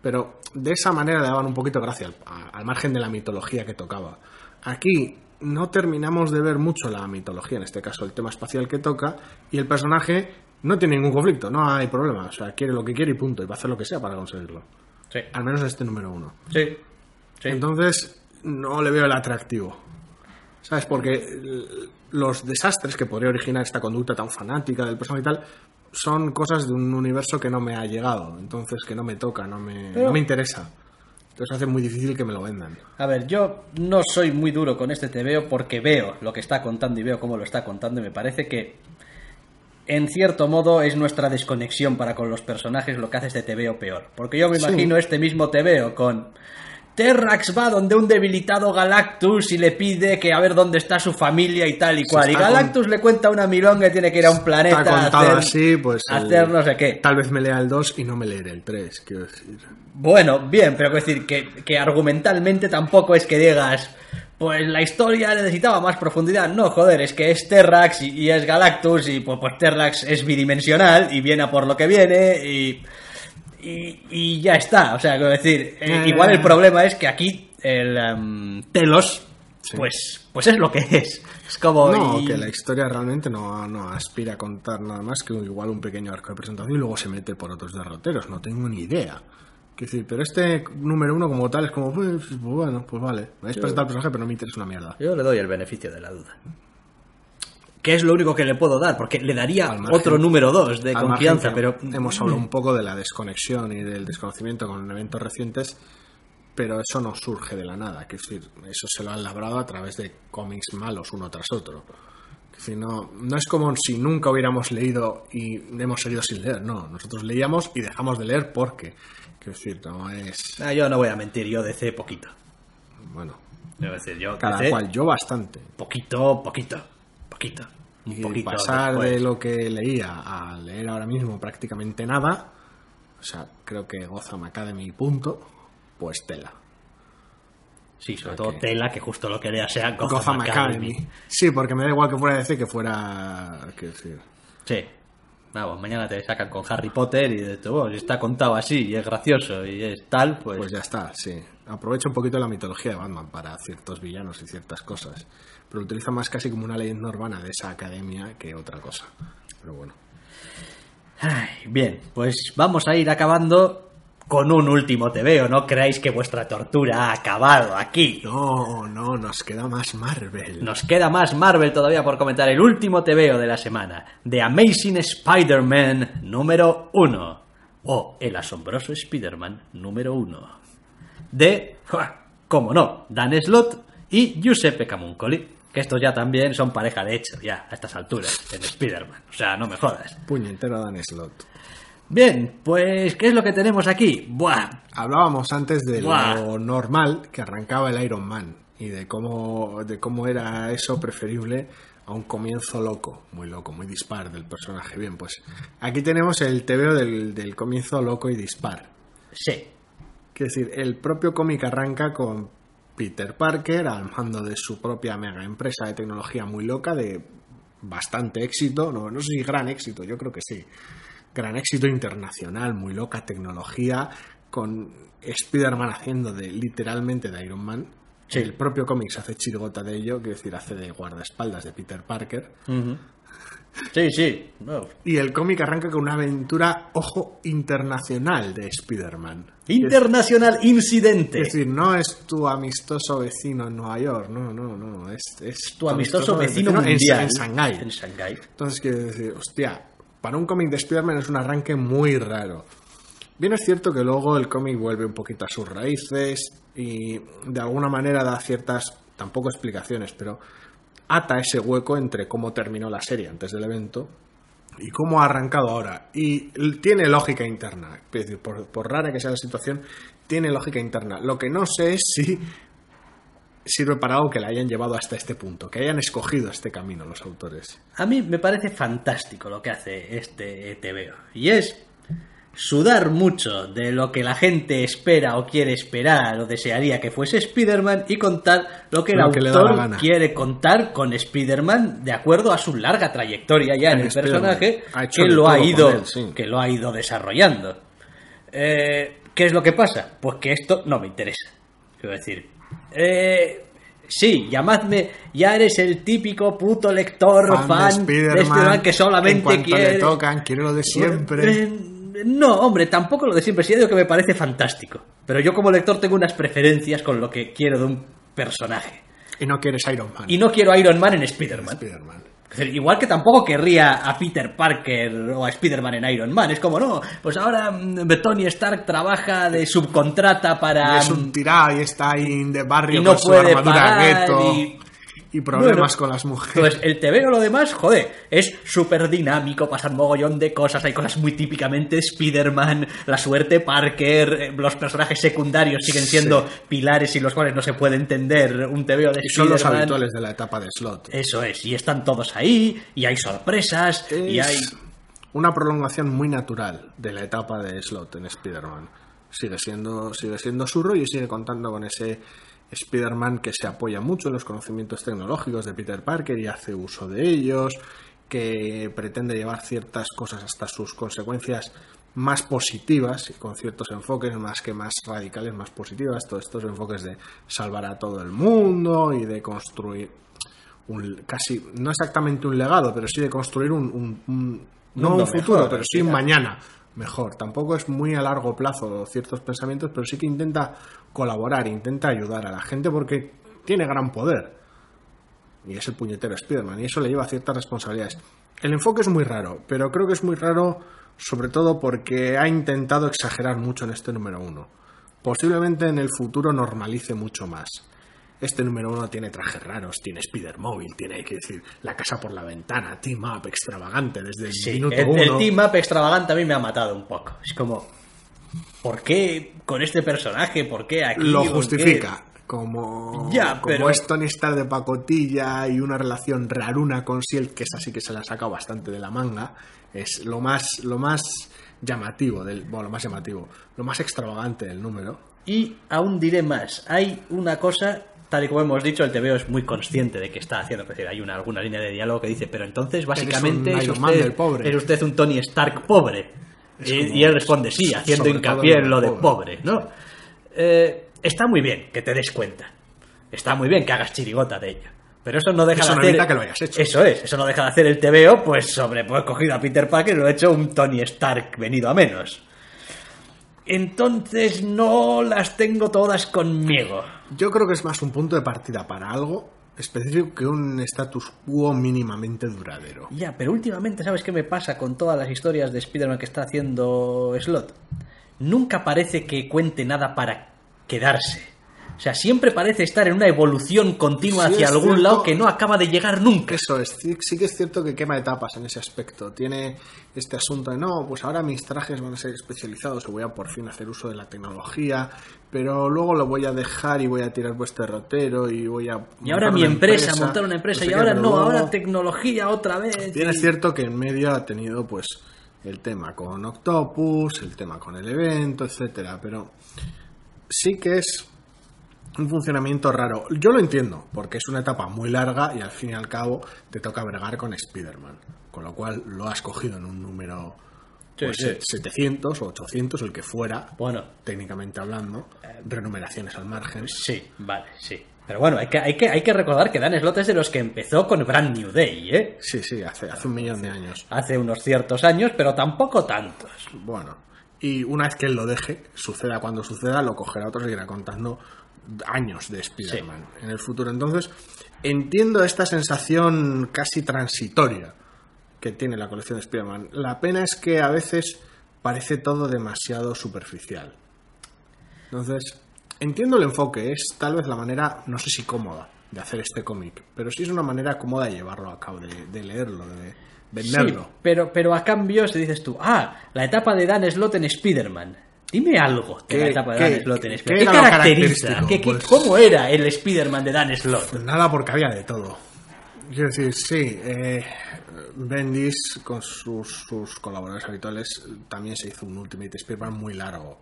Pero de esa manera le daban un poquito de gracia al, al margen de la mitología que tocaba. Aquí no terminamos de ver mucho la mitología, en este caso el tema espacial que toca, y el personaje no tiene ningún conflicto, no hay problema. O sea, quiere lo que quiere y punto, y va a hacer lo que sea para conseguirlo. Sí. Al menos este número uno. Sí. Sí. Entonces, no le veo el atractivo. ¿Sabes? Porque l- los desastres que podría originar esta conducta tan fanática del personaje y tal son cosas de un universo que no me ha llegado. Entonces, que no me toca, no me, Pero- no me interesa. Entonces, hace muy difícil que me lo vendan. A ver, yo no soy muy duro con este TVO porque veo lo que está contando y veo cómo lo está contando y me parece que en cierto modo es nuestra desconexión para con los personajes lo que hace este TVO peor. Porque yo me Sí. imagino este mismo TVO con Terrax va donde un debilitado Galactus y le pide que a ver dónde está su familia y tal y cual. Y con- Galactus le cuenta una milonga y tiene que ir a un planeta Está a hacer, así, pues. a el- hacer no sé qué. Tal vez me lea el 2 y no me leeré el 3, quiero decir. Bueno, bien, pero quiero decir que, que argumentalmente tampoco es que digas, pues la historia necesitaba más profundidad. No, joder, es que es Terrax y, y es Galactus y pues, pues Terrax es bidimensional y viene a por lo que viene y, y, y ya está. O sea, quiero decir, eh, igual el problema es que aquí el em, Telos, pues, pues es lo que es. Es como... No, y- que la historia realmente no, no aspira a contar nada más que igual un pequeño arco de presentación y luego se mete por otros derroteros. No tengo ni idea. Quiero decir, pero este número uno como tal es como, pues, pues, bueno, pues vale. Me habéis presentado al personaje, pero no me interesa una mierda. Yo le doy el beneficio de la duda. Que es lo único que le puedo dar, porque le daría margen- otro número 2 de confianza, pero Hemos hablado un poco de la desconexión y del desconocimiento con eventos recientes. pero eso no surge de la nada, que es decir, eso se lo han labrado a través de cómics malos uno tras otro. Decir, no, no es como si nunca hubiéramos leído y hemos seguido sin leer, no, nosotros leíamos y dejamos de leer porque, quiero decir, no es, Ah, yo no voy a mentir, yo DC poquito. bueno, Debo decir, yo cada DC, cual, yo bastante. poquito, poquito, poquito. Un Y poquito pasar después. de lo que leía a leer ahora mismo prácticamente nada, o sea, creo que Gotham Academy punto, pues tela. Sí, sobre o sea todo que- Tela, que justo lo que lea sea Gotham, Gotham Academy. Academy. Sí, porque me da igual que fuera DC que fuera. Decir. Sí. Vamos, mañana te sacan con Harry Potter y de todo, si está contado así y es gracioso y es tal, pues... Pues ya está, sí. Aprovecha un poquito la mitología de Batman para ciertos villanos y ciertas cosas. Pero lo utiliza más casi como una leyenda urbana de esa academia que otra cosa. Pero bueno. Ay, bien, pues vamos a ir acabando con un último TVO. No creáis que vuestra tortura ha acabado aquí. No, no, nos queda más Marvel. Nos queda más Marvel todavía por comentar. El último TVO de la semana. The Amazing Spider-Man número 1. O El asombroso Spider-Man número 1. De, como no, Dan Slott y Giuseppe Camuncoli. Que estos ya también son pareja de hecho, ya, a estas alturas, en Spider-Man. O sea, no me jodas. Puñetero Dan Slot. Bien, pues, ¿qué es lo que tenemos aquí? Buah, Hablábamos antes de Buah. lo normal que arrancaba el Iron Man y de cómo, de cómo era eso preferible a un comienzo loco, muy loco, muy dispar del personaje. Bien, pues aquí tenemos el tebeo del, del comienzo loco y dispar. sí, Quiero decir, el propio cómic arranca con Peter Parker al mando de su propia mega empresa de tecnología muy loca, de bastante éxito, no, no sé si gran éxito, yo creo que sí. Gran éxito internacional, muy loca tecnología, con Spider-Man haciendo de literalmente de Iron Man. El propio cómic hace chirgota de ello, quiero decir, hace de guardaespaldas de Peter Parker. Sí, sí. no. Y el cómic arranca con una aventura, ojo, internacional de Spider-Man. International Incidente. Es decir, no es tu amistoso vecino en Nueva York, no, no, no, es, es tu amistoso vecino en- mundial. en, Shanghái. En Shanghái. Entonces, quiero decir, hostia, para un cómic de Spider-Man es un arranque muy raro. Bien es cierto que luego el cómic vuelve un poquito a sus raíces y de alguna manera da ciertas, tampoco explicaciones, pero ata ese hueco entre cómo terminó la serie antes del evento y cómo ha arrancado ahora. Y tiene lógica interna. Por, rara que sea la situación, tiene lógica interna. Lo que no sé es si sirve para algo que la hayan llevado hasta este punto, que hayan escogido este camino los autores. A mí me parece fantástico lo que hace este TVO. Y es sudar mucho de lo que la gente espera o quiere esperar o desearía que fuese Spider-Man y contar lo que el Lo autor quiere contar con Spider-Man de acuerdo a su larga trayectoria ya en, el personaje que lo ha ido con él, sí. que lo ha ido desarrollando. Eh, ¿Qué es lo que pasa? Pues que esto no me interesa. Quiero decir, eh, sí, llamadme, ya eres el típico puto lector fan, de Spider-Man que solamente en quiere... le tocan, quiere lo de siempre. Eh, no, hombre, tampoco lo de siempre. Sí, digo que me parece fantástico. Pero yo como lector tengo unas preferencias con lo que quiero de un personaje. Y no quieres Iron Man. Y no quiero a Iron Man en Spider-Man. Decir, Igual que tampoco querría a Peter Parker o a Spider-Man en Iron Man. Es como, no, pues ahora mm, Tony Stark trabaja de subcontrata para... Y es un tirado y está ahí de barrio y no con su puede armadura y- y, problemas Bueno, con las mujeres. Pues el TV o lo demás, joder, es súper dinámico, pasan mogollón de cosas, hay cosas muy típicamente Spider-Man, la suerte Parker, eh, los personajes secundarios siguen siendo pilares sin los cuales no se puede entender un TVO de Y son los habituales de la etapa de slot. Eso es, y están todos ahí, y hay sorpresas, y hay... una prolongación muy natural de la etapa de slot en Spider-Man. Sigue siendo, sigue siendo su rollo y sigue contando con ese Spider-Man que se apoya mucho en los conocimientos tecnológicos de Peter Parker y hace uso de ellos, que pretende llevar ciertas cosas hasta sus consecuencias más positivas y con ciertos enfoques más que más radicales, más positivas, todos estos enfoques de salvar a todo el mundo y de construir un, casi, no exactamente un legado, pero sí de construir un, un- un- no un futuro, mejor, pero sí un mañana mejor. Tampoco es muy a largo plazo ciertos pensamientos, pero sí que intenta colaborar, intenta ayudar a la gente porque tiene gran poder. Y es el puñetero Spider-Man, y eso le lleva ciertas responsabilidades. El enfoque es muy raro, pero creo que es muy raro sobre todo porque ha intentado exagerar mucho en este número uno. posiblemente en el futuro normalice mucho más. Este número uno tiene trajes raros, tiene Spider Móvil, tiene, hay que decir, la casa por la ventana, team up extravagante desde el Sí, minuto el, uno. el team up extravagante a mí me ha matado un poco. Es como, ¿por qué con este personaje? ¿Por qué aquí? lo justifica. Como, Ya, como pero- es Tony Stark de pacotilla y una relación raruna con Shield, que es así que se la ha sacado bastante de la manga, es lo más, lo más llamativo del, bueno, lo más llamativo, lo más extravagante del número. Y aún diré más, hay una cosa, tal y como hemos dicho, el TVO es muy consciente de que está haciendo, es decir, hay una, alguna línea de diálogo que dice, pero entonces básicamente es usted, del pobre". es usted un Tony Stark pobre. Y, él responde, sí, haciendo hincapié en lo de pobre. pobre, ¿no? Eh, está muy bien que te des cuenta. Está muy bien que hagas chirigota de ello. Pero eso no deja Eso de no hacer... que lo hayas hecho. Eso es, eso no deja de hacer el TVO, pues sobre, pues cogido a Peter Parker y lo he hecho un Tony Stark venido a menos. Entonces no las tengo todas conmigo. Yo creo que es más un punto de partida para algo específico que un status quo mínimamente duradero. Ya, pero últimamente, ¿sabes qué me pasa con todas las historias de Spider-Man que está haciendo Slot? Nunca parece que cuente nada para quedarse. O sea, siempre parece estar en una evolución continua Sí, hacia algún cierto. lado que no acaba de llegar nunca. Eso es, sí, que es cierto que quema etapas en ese aspecto. Tiene este asunto de no, pues ahora mis trajes van a ser especializados, o voy a por fin hacer uso de la tecnología, pero luego lo voy a dejar y voy a tirar vuestro derrotero y voy a. Y ahora mi empresa, montar una empresa, sé y qué, ahora no, luego- ahora tecnología otra vez. Bien y- es cierto que en medio ha tenido pues el tema con Octopus, el tema con el evento, etcétera, pero sí que es un funcionamiento raro. Yo lo entiendo, porque es una etapa muy larga y al fin y al cabo te toca bregar con Spider-Man, con lo cual lo has cogido en un número Sí, pues, sí. 700 o 800, el que fuera, Bueno, técnicamente hablando, renumeraciones al margen. sí, vale, sí. Pero bueno, hay que, hay que, hay que recordar que Dan Slott es de los que empezó con Brand New Day, ¿eh? Sí, sí, hace, hace un millón de años. Hace unos ciertos años, pero tampoco tantos. Bueno, y una vez que él lo deje, suceda cuando suceda, lo cogerá otro y irá contando años de Spider-Man en el futuro. Entonces, entiendo esta sensación casi transitoria que tiene la colección de Spider-Man. La pena es que a veces parece todo demasiado superficial. Entonces, entiendo el enfoque, es tal vez la manera, no sé si cómoda, de hacer este cómic, pero sí es una manera cómoda de llevarlo a cabo, de, de leerlo, de venderlo. Sí, pero, pero a cambio, si dices tú, ah, la etapa de Dan Slott en Spider-Man. Dime algo de ¿Qué- la etapa de Dan Slott en Spider-Man. ¿Qué, caracteriza? ¿Qué- qué- Pues- ¿Cómo era el Spider-Man de Dan Slott? Pues nada, porque había de todo. Quiero decir, sí, eh, Bendis con sus, sus colaboradores habituales también se hizo un Ultimate Spider-Man muy largo.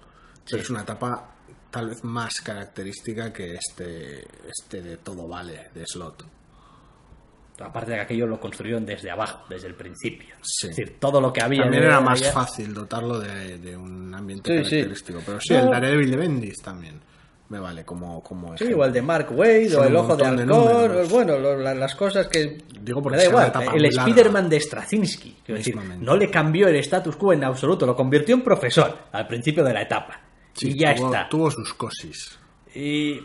Pero es una etapa tal vez más característica que este, este de todo vale de Slot. Aparte de que aquello lo construyeron desde abajo, desde el principio. Sí. Es decir, todo lo que había... También de- era más había- fácil dotarlo de, de un ambiente Sí, sí. característico. Pero sí, No. el Daredevil de Bendis también me vale como, como Sí, ejemplo. o el de Mark Wade, Son o el ojo de de halcón, o, bueno, lo- la- las cosas que... Digo me porque da igual, etapa el. Spider-Man de Straczynski, quiero decir, no le cambió el status quo en absoluto, lo convirtió en profesor al principio de la etapa. Sí, y ya tuvo, está. tuvo sus cosis. Y...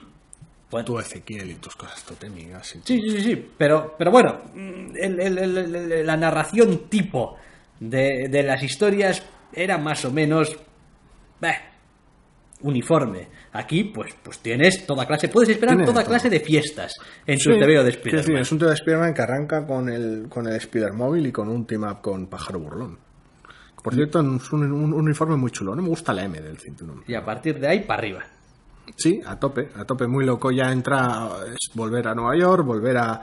Bueno, Tuvo Ezequiel y tus cosas totémicas. y Sí, sí, sí, sí. Pero, pero bueno, mm, el- el- el- el- la narración tipo de, de las historias era más o menos bah, uniforme. Aquí, pues, pues tienes toda clase, puedes esperar toda todo. clase de fiestas en Sí, tu TVO de Spider-Man. es un TVO de Spider-Man que arranca con el, con el Spider-Móvil y con un team-up con Pájaro Burlón. Por cierto, es un, un uniforme muy chulo. No me gusta la M del cinturón. Y a partir de ahí para arriba. Sí, a tope, a tope, muy loco. Ya entra, es volver a Nueva York, volver a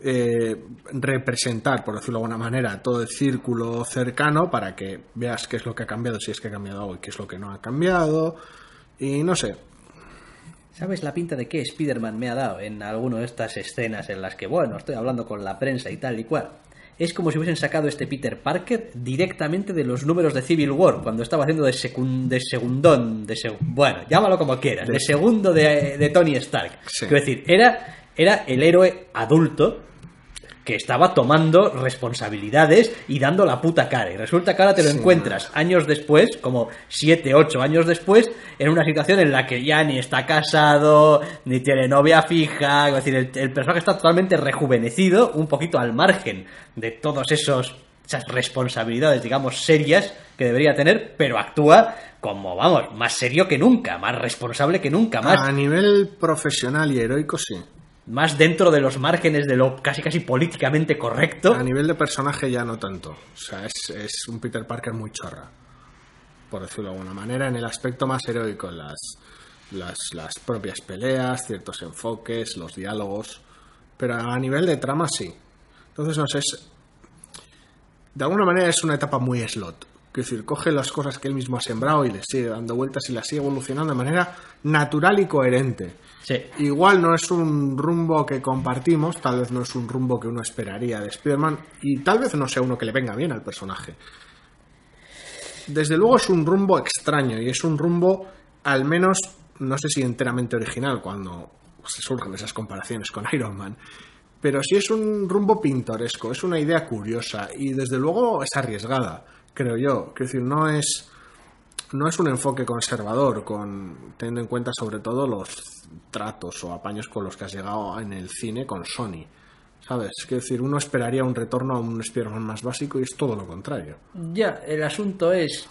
eh, representar, por decirlo de alguna manera, todo el círculo cercano para que veas qué es lo que ha cambiado, si es que ha cambiado algo y qué es lo que no ha cambiado. Y no sé, ¿Sabes la pinta de qué Spider-Man me ha dado en alguna de estas escenas en las que, bueno, estoy hablando con la prensa y tal y cual? Es como si hubiesen sacado este Peter Parker directamente de los números de Civil War, cuando estaba haciendo de, secun- de segundón, de seg- bueno, llámalo como quieras, de, segundo de, de Tony Stark. Sí. Quiero decir, era, era el héroe adulto que estaba tomando responsabilidades y dando la puta cara. Y resulta que ahora te lo Sí, encuentras años después, como 7, 8 años después, en una situación en la que ya ni está casado, ni tiene novia fija. Es decir, el, el personaje está totalmente rejuvenecido, un poquito al margen de todos esos esas responsabilidades, digamos, serias que debería tener, pero actúa como, vamos, más serio que nunca, más responsable que nunca, más, A nivel profesional y heroico, sí. Más dentro de los márgenes de lo casi casi políticamente correcto. A nivel de personaje ya no tanto. O sea, es, es un Peter Parker muy chorra. Por decirlo de alguna manera, en el aspecto más heroico, las, las, las propias peleas, ciertos enfoques, los diálogos. Pero a nivel de trama sí. Entonces, no sé, de alguna manera es una etapa muy slot. Es decir, coge las cosas que él mismo ha sembrado y le sigue dando vueltas y las sigue evolucionando de manera natural y coherente. Sí. Igual no es un rumbo que compartimos, tal vez no es un rumbo que uno esperaría de Spider-Man y tal vez no sea uno que le venga bien al personaje. Desde luego es un rumbo extraño y es un rumbo al menos, no sé si enteramente original cuando se surgen esas comparaciones con Iron Man, pero sí es un rumbo pintoresco, es una idea curiosa y desde luego es arriesgada, creo yo. Quiero decir, no es no es un enfoque conservador, con teniendo en cuenta sobre todo los tratos o apaños con los que has llegado en el cine con Sony. ¿Sabes? Quiero decir, uno esperaría un retorno a un Spider-Man más básico y es todo lo contrario. Ya, el asunto es,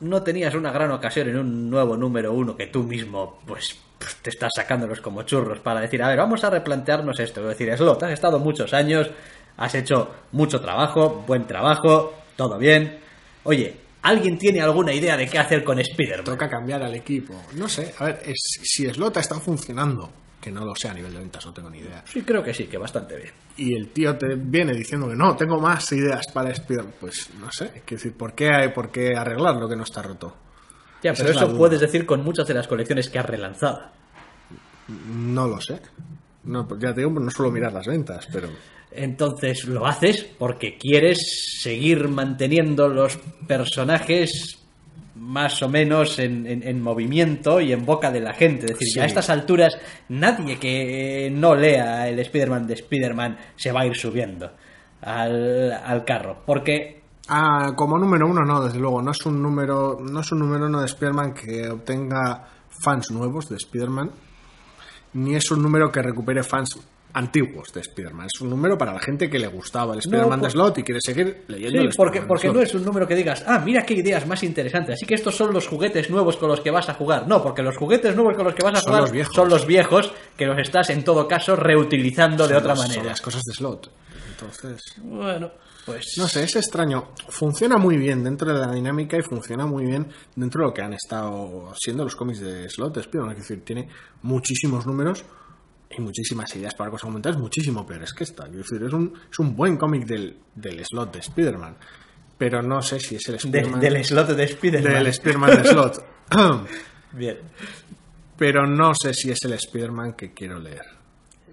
no tenías una gran ocasión en un nuevo número uno que tú mismo, pues, te estás sacándolos como churros para decir, a ver, vamos a replantearnos esto. Es decir, Slot, has estado muchos años, has hecho mucho trabajo, buen trabajo, todo bien. Oye, ¿alguien tiene alguna idea de qué hacer con Spider-Man? Toca cambiar al equipo. No sé, a ver, es- si Slota está funcionando, que no lo sé a nivel de ventas, no tengo ni idea. Sí, creo que sí, que bastante bien. y el tío te viene diciendo que no, tengo más ideas para Spider-Man, pues no sé, quiero decir, ¿por qué, hay, ¿por qué arreglar lo que no está roto? Ya, Esa pero es eso puedes decir con muchas de las colecciones que has relanzado. No lo sé. No, ya te digo, no suelo mirar las ventas, pero Entonces lo haces porque quieres seguir manteniendo los personajes más o menos en, en- en movimiento y en boca de la gente. Es decir, Sí. ya a estas alturas nadie que no lea el Spider-Man de Spider-Man se va a ir subiendo al, al carro. Porque Ah, como número uno no, desde luego, no es un número, no es un número uno de Spider-Man que obtenga fans nuevos de Spider-Man, ni es un número que recupere fans antiguos de Spider-Man. Es un número para la gente que le gustaba el Spider-Man de Slot y quiere seguir leyendo Sí, el porque, porque no es un número que digas, ah, mira qué ideas más interesantes. Así que estos son los juguetes nuevos con los que vas a jugar. No, porque los juguetes nuevos con los que vas a Son jugar los viejos. son los viejos que los estás en todo caso reutilizando de otra las- son manera. las cosas de Slot. Entonces, Bueno, pues. no sé, es extraño. Funciona muy bien dentro de la dinámica y funciona muy bien dentro de lo que han estado siendo los cómics de Slot de Spider-Man. Es decir, tiene muchísimos números y muchísimas ideas para cosas aumentadas, muchísimo peores que esta. Quiero decir, es un, es un buen cómic del, del Slot de Spider-Man. Pero no sé si es el de- Spider-Man del slot de Spider-Man. del Spider-Man de Slot. [coughs] Bien. Pero no sé si es el Spider-Man que quiero leer.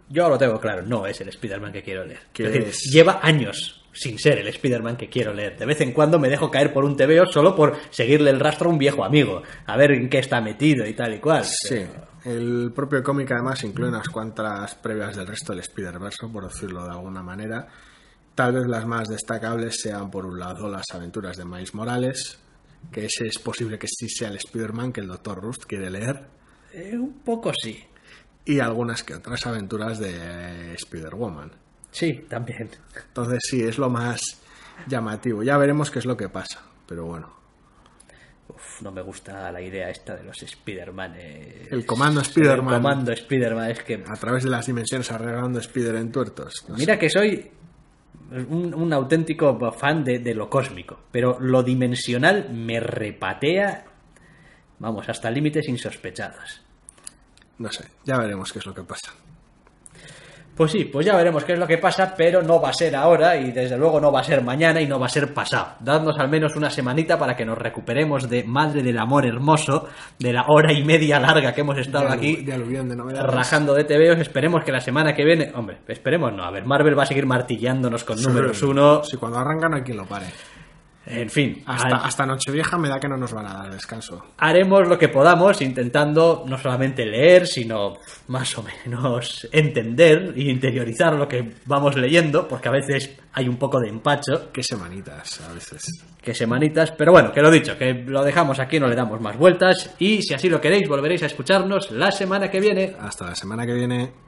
Yo lo tengo claro, no es el Spider-Man que quiero leer. ¿Qué Es decir, es? lleva años sin ser el Spider-Man que quiero leer. De vez en cuando me dejo caer por un TVO solo por seguirle el rastro a un viejo amigo, a ver en qué está metido y tal y cual. Sí, el propio cómic además incluye unas cuantas previas del resto del Spider-Verse, por decirlo de alguna manera. Tal vez las más destacables sean, por un lado, las aventuras de Miles Morales, que ese es posible que sí sea el Spider-Man que el Dr. Rust quiere leer, Eh, un poco sí. y algunas que otras aventuras de Spider-Woman. Sí, también. Entonces sí, es lo más llamativo. Ya veremos qué es lo que pasa, pero bueno. Uf, no me gusta la idea esta de los Spider-Man. El comando Spider-Man. El comando Spider-Man es que... A través de las dimensiones arreglando Spider en tuertos. No sé. Mira que soy un, un auténtico fan de, de lo cósmico, pero lo dimensional me repatea, vamos, hasta límites insospechados. No sé, ya veremos qué es lo que pasa. Pues sí, pues ya veremos qué es lo que pasa, pero no va a ser ahora y desde luego no va a ser mañana y no va a ser pasado. Dadnos al menos una semanita para que nos recuperemos de Madre del Amor Hermoso, de la hora y media larga que hemos estado De aquí de aluvión de novedades. rajando de TVOs. Esperemos que la semana que viene, hombre, esperemos no, a ver, Marvel va a seguir martillándonos con números uno, Si cuando arranca no hay quien lo pare. En fin, Hasta, ha- hasta Nochevieja me da que no nos van a dar descanso. haremos lo que podamos intentando no solamente leer, sino más o menos entender e interiorizar lo que vamos leyendo, porque a veces hay un poco de empacho, Qué semanitas a veces. que semanitas, pero bueno, que lo dicho, que lo dejamos aquí, no le damos más vueltas y si así lo queréis volveréis a escucharnos la semana que viene. Hasta la semana que viene.